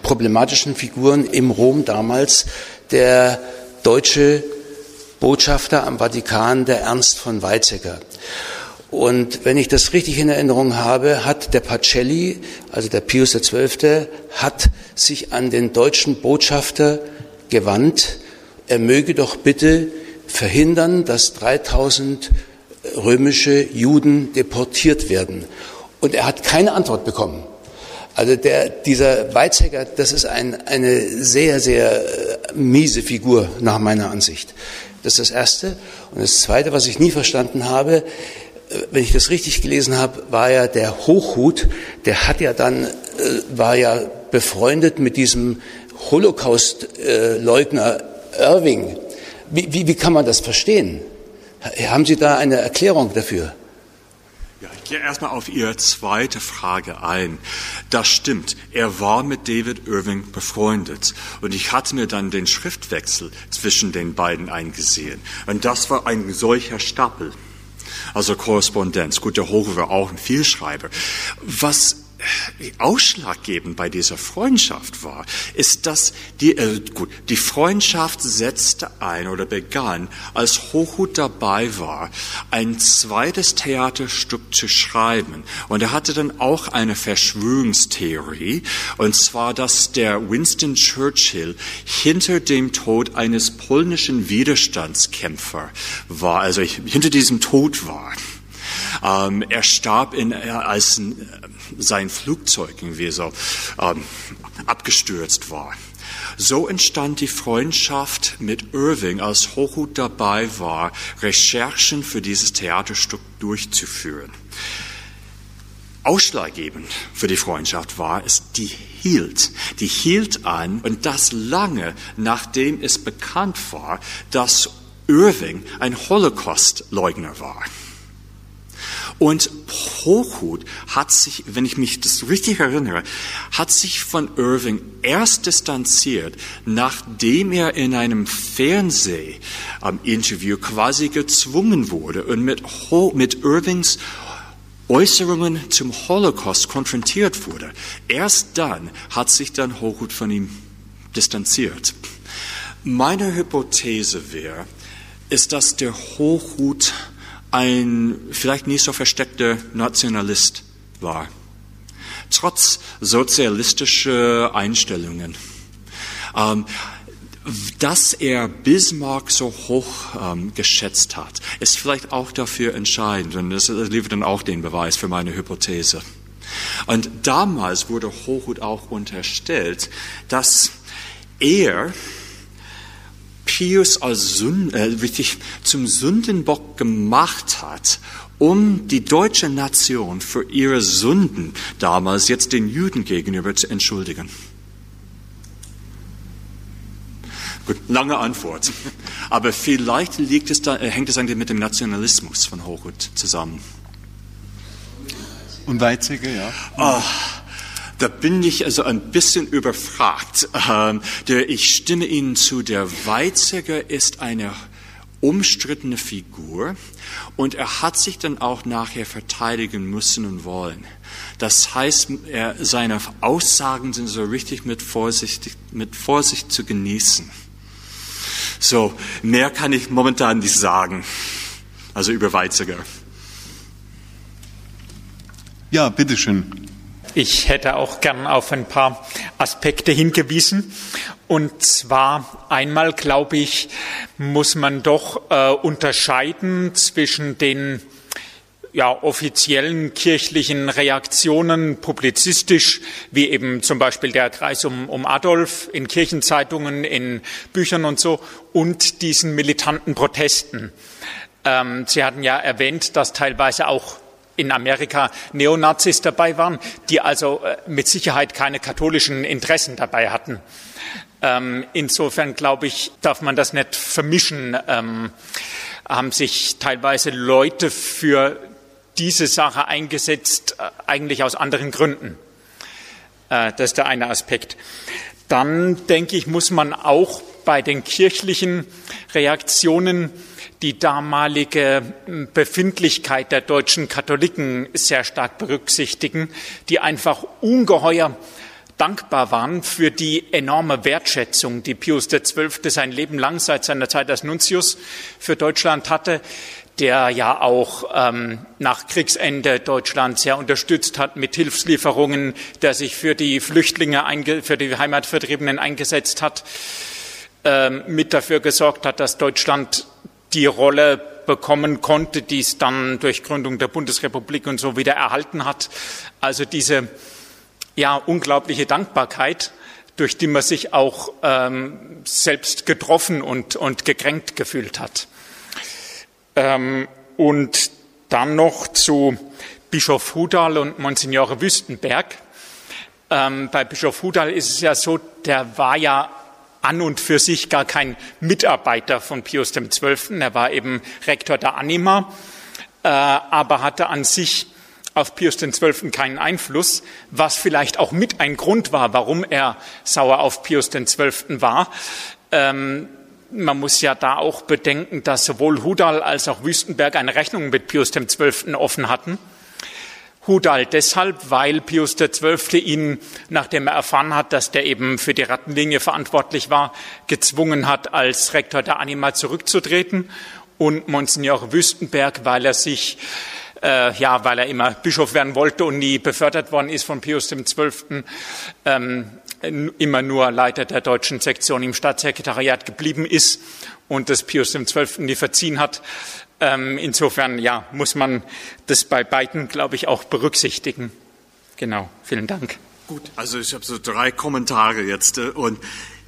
problematischen Figuren im Rom damals der deutsche Botschafter am Vatikan, der Ernst von Weizsäcker. Und wenn ich das richtig in Erinnerung habe, hat der Pacelli, also der Pius XII., hat sich an den deutschen Botschafter gewandt, er möge doch bitte verhindern, dass 3000 römische Juden deportiert werden. Und er hat keine Antwort bekommen. Also der, dieser Weizsäcker, das ist ein, eine sehr, sehr äh, miese Figur nach meiner Ansicht. Das ist das Erste. Und das Zweite, was ich nie verstanden habe, äh, wenn ich das richtig gelesen habe, war ja der Hochhut, der hat ja dann, äh, war ja befreundet mit diesem Holocaust-Leugner Irving. Wie, wie, wie kann man das verstehen? Haben Sie da eine Erklärung dafür? Gehe erstmal auf Ihre zweite Frage ein. Das stimmt. Er war mit David Irving befreundet. Und ich hatte mir dann den Schriftwechsel zwischen den beiden eingesehen. Und das war ein solcher Stapel. Also Korrespondenz. Gut, der Hoch war auch ein Vielschreiber. Was ausschlaggebend bei dieser Freundschaft war, ist, dass die, äh, gut, die Freundschaft setzte ein oder begann, als Hochhut dabei war, ein zweites Theaterstück zu schreiben. Und er hatte dann auch eine Verschwörungstheorie, und zwar, dass der Winston Churchill hinter dem Tod eines polnischen Widerstandskämpfer war, also hinter diesem Tod war. Ähm, er starb in, äh, als äh, sein Flugzeug irgendwie so ähm, abgestürzt war. So entstand die Freundschaft mit Irving, als Hochhut dabei war, Recherchen für dieses Theaterstück durchzuführen. Ausschlaggebend für die Freundschaft war es, die hielt. Die hielt an und das lange, nachdem es bekannt war, dass Irving ein Holocaust-Leugner war. Und Hochhut hat sich, wenn ich mich das richtig erinnere, hat sich von Irving erst distanziert, nachdem er in einem Fernsehinterview quasi gezwungen wurde und mit, Ho mit Irvings Äußerungen zum Holocaust konfrontiert wurde. Erst dann hat sich dann Hochhut von ihm distanziert. Meine Hypothese wäre, ist, dass der Hochhut ein vielleicht nicht so versteckter Nationalist war. Trotz sozialistischer Einstellungen. Ähm, dass er Bismarck so hoch ähm, geschätzt hat, ist vielleicht auch dafür entscheidend und das liefert dann auch den Beweis für meine Hypothese. Und damals wurde Hochhut auch unterstellt, dass er Pius als Sünd, äh, zum Sündenbock gemacht hat, um die deutsche Nation für ihre Sünden damals jetzt den Juden gegenüber zu entschuldigen. Gut, lange Antwort. Aber vielleicht liegt es da, äh, hängt es eigentlich mit dem Nationalismus von Hochhut zusammen. Und Weizsäcker, ja. Oh, da bin ich also ein bisschen überfragt. Ähm, ich stimme Ihnen zu, der Weizsäcker ist eine umstrittene Figur und er hat sich dann auch nachher verteidigen müssen und wollen. Das heißt, er, seine Aussagen sind so richtig mit Vorsicht, mit Vorsicht zu genießen. So, mehr kann ich momentan nicht sagen. Also über Weizsäcker. Ja, bitteschön. Ich hätte auch gern auf ein paar Aspekte hingewiesen. Und zwar einmal, glaube ich, muss man doch äh, unterscheiden zwischen den ja, offiziellen kirchlichen Reaktionen publizistisch, wie eben zum Beispiel der Kreis um, um Adolf in Kirchenzeitungen, in Büchern und so, und diesen militanten Protesten. Ähm, Sie hatten ja erwähnt, dass teilweise auch in Amerika Neonazis dabei waren, die also äh, mit Sicherheit keine katholischen Interessen dabei hatten. Ähm, insofern glaube ich, darf man das nicht vermischen. Ähm, haben sich teilweise Leute für diese Sache eingesetzt, äh, eigentlich aus anderen Gründen. Äh, das ist der eine Aspekt. Dann denke ich, muss man auch bei den kirchlichen Reaktionen die damalige hm, Befindlichkeit der deutschen Katholiken sehr stark berücksichtigen, die einfach ungeheuer dankbar waren für die enorme Wertschätzung, die Pius XII. sein Leben lang seit seiner Zeit als Nuntius für Deutschland hatte, der ja auch ähm, nach Kriegsende Deutschland sehr unterstützt hat mit Hilfslieferungen, der sich für die Flüchtlinge, für die Heimatvertriebenen eingesetzt hat, ähm, mit dafür gesorgt hat, dass Deutschland die Rolle bekommen konnte, die es dann durch Gründung der Bundesrepublik und so wieder erhalten hat. Also diese ja, unglaubliche Dankbarkeit, durch die man sich auch ähm, selbst getroffen und, und gekränkt gefühlt hat. Ähm, und dann noch zu Bischof Hudal und Monsignore Wüstenberg. Ähm, bei Bischof Hudal ist es ja so, der war ja an und für sich gar kein Mitarbeiter von Pius XII. Er war eben Rektor der Anima, äh, aber hatte an sich auf Pius XII. keinen Einfluss, was vielleicht auch mit ein Grund war, warum er sauer auf Pius XII. war. Ähm, man muss ja da auch bedenken, dass sowohl Hudal als auch Wüstenberg eine Rechnung mit Pius XII. offen hatten. Hudal deshalb, weil Pius XII. ihn, nachdem er erfahren hat, dass der eben für die Rattenlinie verantwortlich war, gezwungen hat, als Rektor der Anima zurückzutreten. Und Monsignor Wüstenberg, weil er sich äh, ja, weil er immer Bischof werden wollte und nie befördert worden ist von Pius XII., ähm, immer nur Leiter der deutschen Sektion im Staatssekretariat geblieben ist und das Pius XII. nie verziehen hat. Ähm, insofern, ja, muss man das bei beiden, glaube ich, auch berücksichtigen. Genau, vielen Dank. Gut, also ich habe so drei Kommentare jetzt äh, und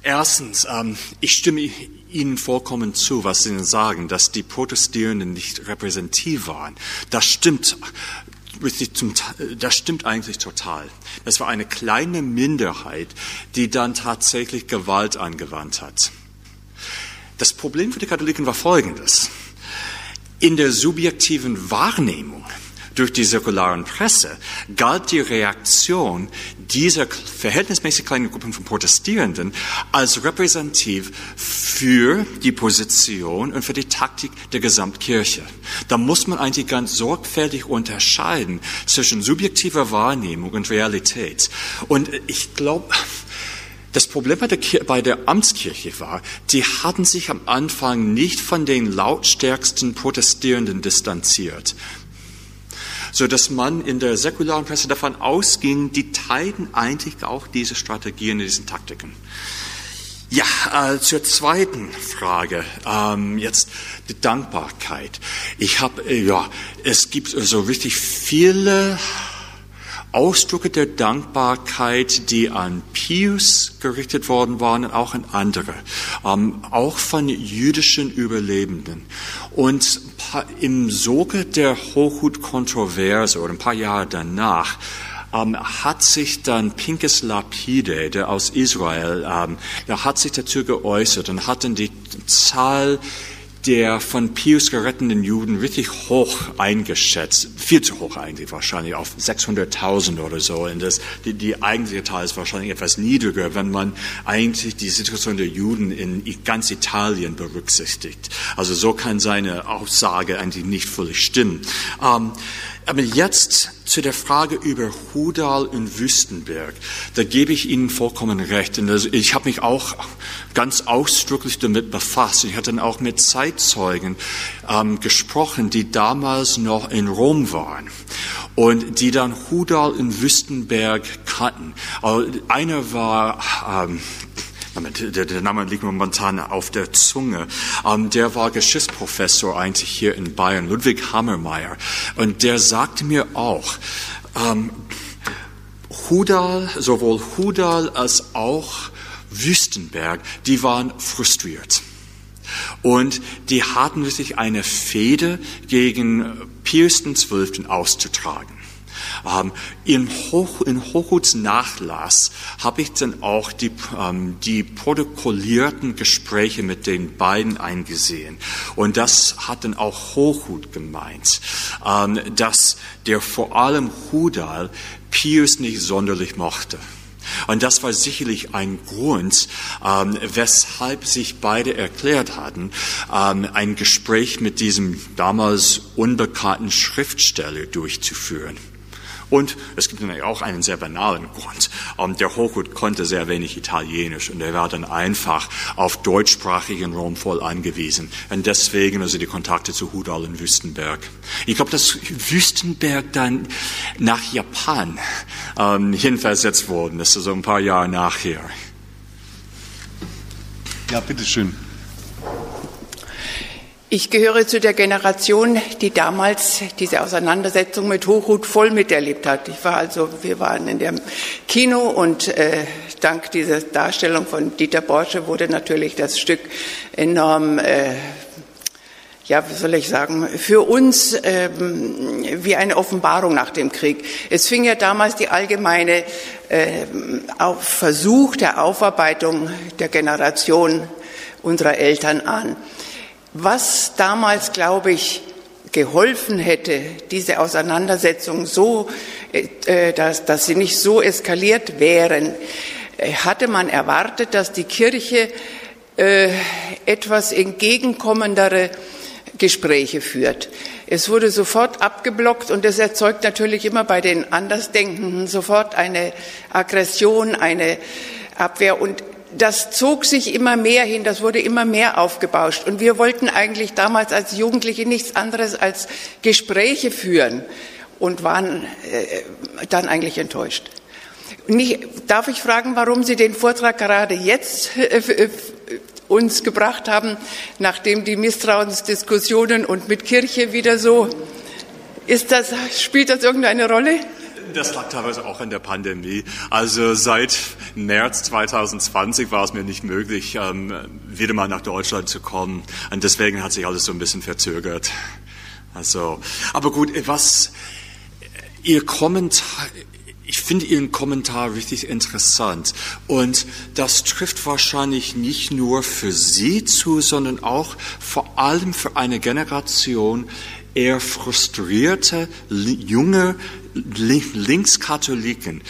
Erstens, ähm, ich stimme Ihnen vollkommen zu, was Sie sagen, dass die Protestierenden nicht repräsentativ waren. Das stimmt. Das stimmt eigentlich total. Das war eine kleine Minderheit, die dann tatsächlich Gewalt angewandt hat. Das Problem für die Katholiken war folgendes. In der subjektiven Wahrnehmung durch die säkularen Presse galt die Reaktion dieser verhältnismäßig kleinen Gruppen von Protestierenden als repräsentativ für die Position und für die Taktik der Gesamtkirche. Da muss man eigentlich ganz sorgfältig unterscheiden zwischen subjektiver Wahrnehmung und Realität. Und ich glaube, das Problem bei der, bei der, Amtskirche war, die hatten sich am Anfang nicht von den lautstärksten Protestierenden distanziert so dass man in der säkularen Presse davon ausging, die teilten eigentlich auch diese Strategien, diese Taktiken. Ja, äh, zur zweiten Frage, ähm, jetzt die Dankbarkeit. Ich habe, äh, ja, es gibt so richtig viele Ausdrücke der Dankbarkeit, die an Pius gerichtet worden waren und auch an andere, ähm, auch von jüdischen Überlebenden. Und im Soge der Hochhut-Kontroverse oder ein paar Jahre danach ähm, hat sich dann Pinkes Lapide, der aus Israel, ähm, der hat sich dazu geäußert und hat dann die Zahl der von Pius geretteten Juden richtig hoch eingeschätzt, viel zu hoch eigentlich wahrscheinlich, auf 600.000 oder so. Und das, die, die eigentliche Zahl ist wahrscheinlich etwas niedriger, wenn man eigentlich die Situation der Juden in ganz Italien berücksichtigt. Also so kann seine Aussage eigentlich nicht völlig stimmen. Ähm, aber jetzt zu der Frage über Hudal und Wüstenberg. Da gebe ich Ihnen vollkommen recht. Und ich habe mich auch ganz ausdrücklich damit befasst. Ich hatte dann auch mit Zeitzeugen ähm, gesprochen, die damals noch in Rom waren und die dann Hudal und Wüstenberg kannten. Einer war ähm, der, der Name liegt momentan auf der Zunge. Ähm, der war Geschichtsprofessor eigentlich hier in Bayern, Ludwig Hammermeier. Und der sagte mir auch, ähm, Hudal, sowohl Hudal als auch Wüstenberg, die waren frustriert. Und die hatten wirklich eine Fehde gegen Pius XII. auszutragen. Ähm, in, Hoch, in Hochhuts Nachlass habe ich dann auch die, ähm, die protokollierten Gespräche mit den beiden eingesehen. Und das hat dann auch Hochhut gemeint, ähm, dass der vor allem Hudal Pius nicht sonderlich mochte. Und das war sicherlich ein Grund, ähm, weshalb sich beide erklärt hatten, ähm, ein Gespräch mit diesem damals unbekannten Schriftsteller durchzuführen. Und es gibt natürlich auch einen sehr banalen Grund. Ähm, der Hochhut konnte sehr wenig Italienisch und er war dann einfach auf deutschsprachigen Rom voll angewiesen. Und deswegen also die Kontakte zu Hudal und Wüstenberg. Ich glaube, dass Wüstenberg dann nach Japan ähm, hinversetzt worden ist, also ein paar Jahre nachher. Ja, bitteschön. Ich gehöre zu der Generation, die damals diese Auseinandersetzung mit Hochhut voll miterlebt hat. Ich war also, wir waren in dem Kino und äh, dank dieser Darstellung von Dieter Borsche wurde natürlich das Stück enorm äh, ja, wie soll ich sagen, für uns ähm, wie eine Offenbarung nach dem Krieg. Es fing ja damals die allgemeine äh, Versuch der Aufarbeitung der Generation unserer Eltern an. Was damals, glaube ich, geholfen hätte, diese Auseinandersetzung so, äh, dass, dass sie nicht so eskaliert wären, äh, hatte man erwartet, dass die Kirche äh, etwas entgegenkommendere Gespräche führt. Es wurde sofort abgeblockt und das erzeugt natürlich immer bei den Andersdenkenden sofort eine Aggression, eine Abwehr und das zog sich immer mehr hin, das wurde immer mehr aufgebauscht. Und wir wollten eigentlich damals als Jugendliche nichts anderes als Gespräche führen und waren äh, dann eigentlich enttäuscht. Nicht, darf ich fragen, warum Sie den Vortrag gerade jetzt äh, uns gebracht haben, nachdem die Misstrauensdiskussionen und mit Kirche wieder so ist das, spielt das irgendeine Rolle? Das lag teilweise auch in der Pandemie. Also seit März 2020 war es mir nicht möglich, ähm, wieder mal nach Deutschland zu kommen. Und deswegen hat sich alles so ein bisschen verzögert. Also, aber gut, was Ihr Kommentar, ich finde Ihren Kommentar richtig interessant. Und das trifft wahrscheinlich nicht nur für Sie zu, sondern auch vor allem für eine Generation eher frustrierte, junge Linkskatholiken.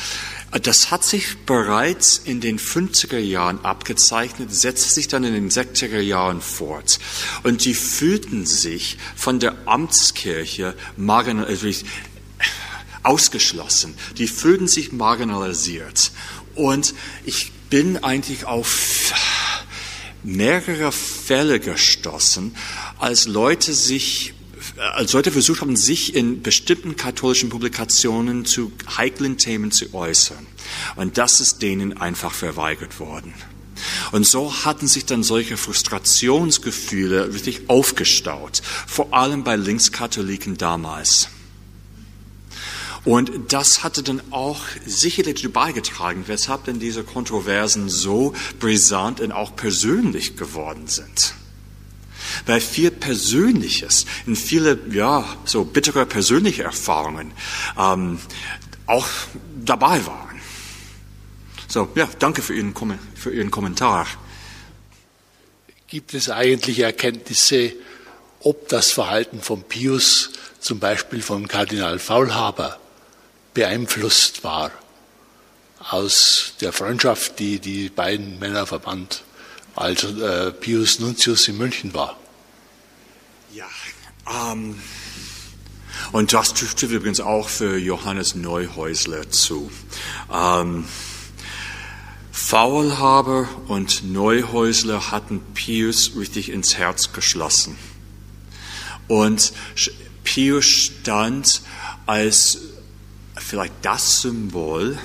Das hat sich bereits in den 50er Jahren abgezeichnet, setzte sich dann in den 60er Jahren fort. Und die fühlten sich von der Amtskirche ausgeschlossen. Die fühlten sich marginalisiert. Und ich bin eigentlich auf mehrere Fälle gestoßen, als Leute sich als Leute versucht haben, sich in bestimmten katholischen Publikationen zu heiklen Themen zu äußern. Und das ist denen einfach verweigert worden. Und so hatten sich dann solche Frustrationsgefühle wirklich aufgestaut, vor allem bei Linkskatholiken damals. Und das hatte dann auch sicherlich dazu beigetragen, weshalb denn diese Kontroversen so brisant und auch persönlich geworden sind. Weil viel Persönliches und viele, ja, so bittere persönliche Erfahrungen ähm, auch dabei waren. So, ja, danke für Ihren, für Ihren Kommentar. Gibt es eigentlich Erkenntnisse, ob das Verhalten von Pius zum Beispiel von Kardinal Faulhaber beeinflusst war aus der Freundschaft, die die beiden Männer verband, als äh, Pius Nuntius in München war. Ja, ähm, und das trifft übrigens auch für Johannes Neuhäusler zu. Ähm, Faulhaber und Neuhäusler hatten Pius richtig ins Herz geschlossen. Und Pius stand als vielleicht das Symbol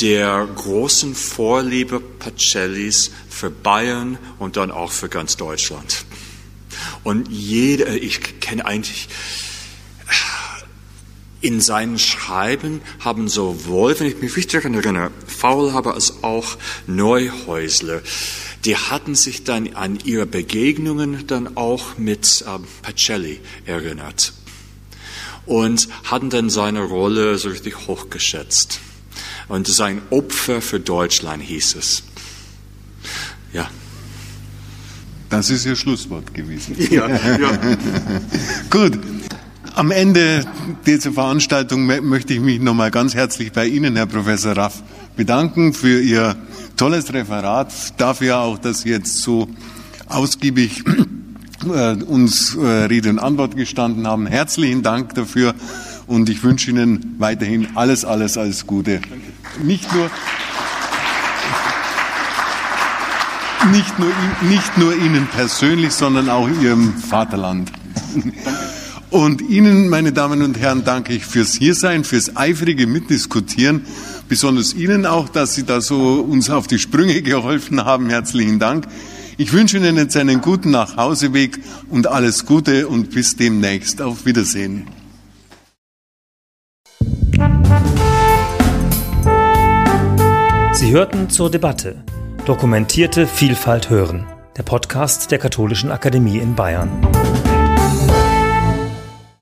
der großen Vorliebe Pacellis für Bayern und dann auch für ganz Deutschland. Und jeder, ich kenne eigentlich, in seinen Schreiben haben sowohl, wenn ich mich richtig erinnere, Faulhaber als auch Neuhäusler, die hatten sich dann an ihre Begegnungen dann auch mit äh, Pacelli erinnert und hatten dann seine Rolle so richtig hochgeschätzt. Und sein Opfer für Deutschland hieß es. Ja. Das ist Ihr Schlusswort gewesen. Ja, ja. Gut. Am Ende dieser Veranstaltung möchte ich mich nochmal ganz herzlich bei Ihnen, Herr Professor Raff, bedanken für Ihr tolles Referat, dafür auch, dass Sie jetzt so ausgiebig äh, uns äh, Rede und Antwort gestanden haben. Herzlichen Dank dafür und ich wünsche Ihnen weiterhin alles, alles, alles Gute. Nicht nur, nicht nur, nicht nur Ihnen persönlich, sondern auch Ihrem Vaterland. Und Ihnen, meine Damen und Herren, danke ich fürs Hiersein, fürs eifrige Mitdiskutieren, besonders Ihnen auch, dass Sie da so uns auf die Sprünge geholfen haben. Herzlichen Dank. Ich wünsche Ihnen jetzt einen guten Nachhauseweg und alles Gute und bis demnächst. Auf Wiedersehen. Sie hörten zur Debatte Dokumentierte Vielfalt hören, der Podcast der Katholischen Akademie in Bayern.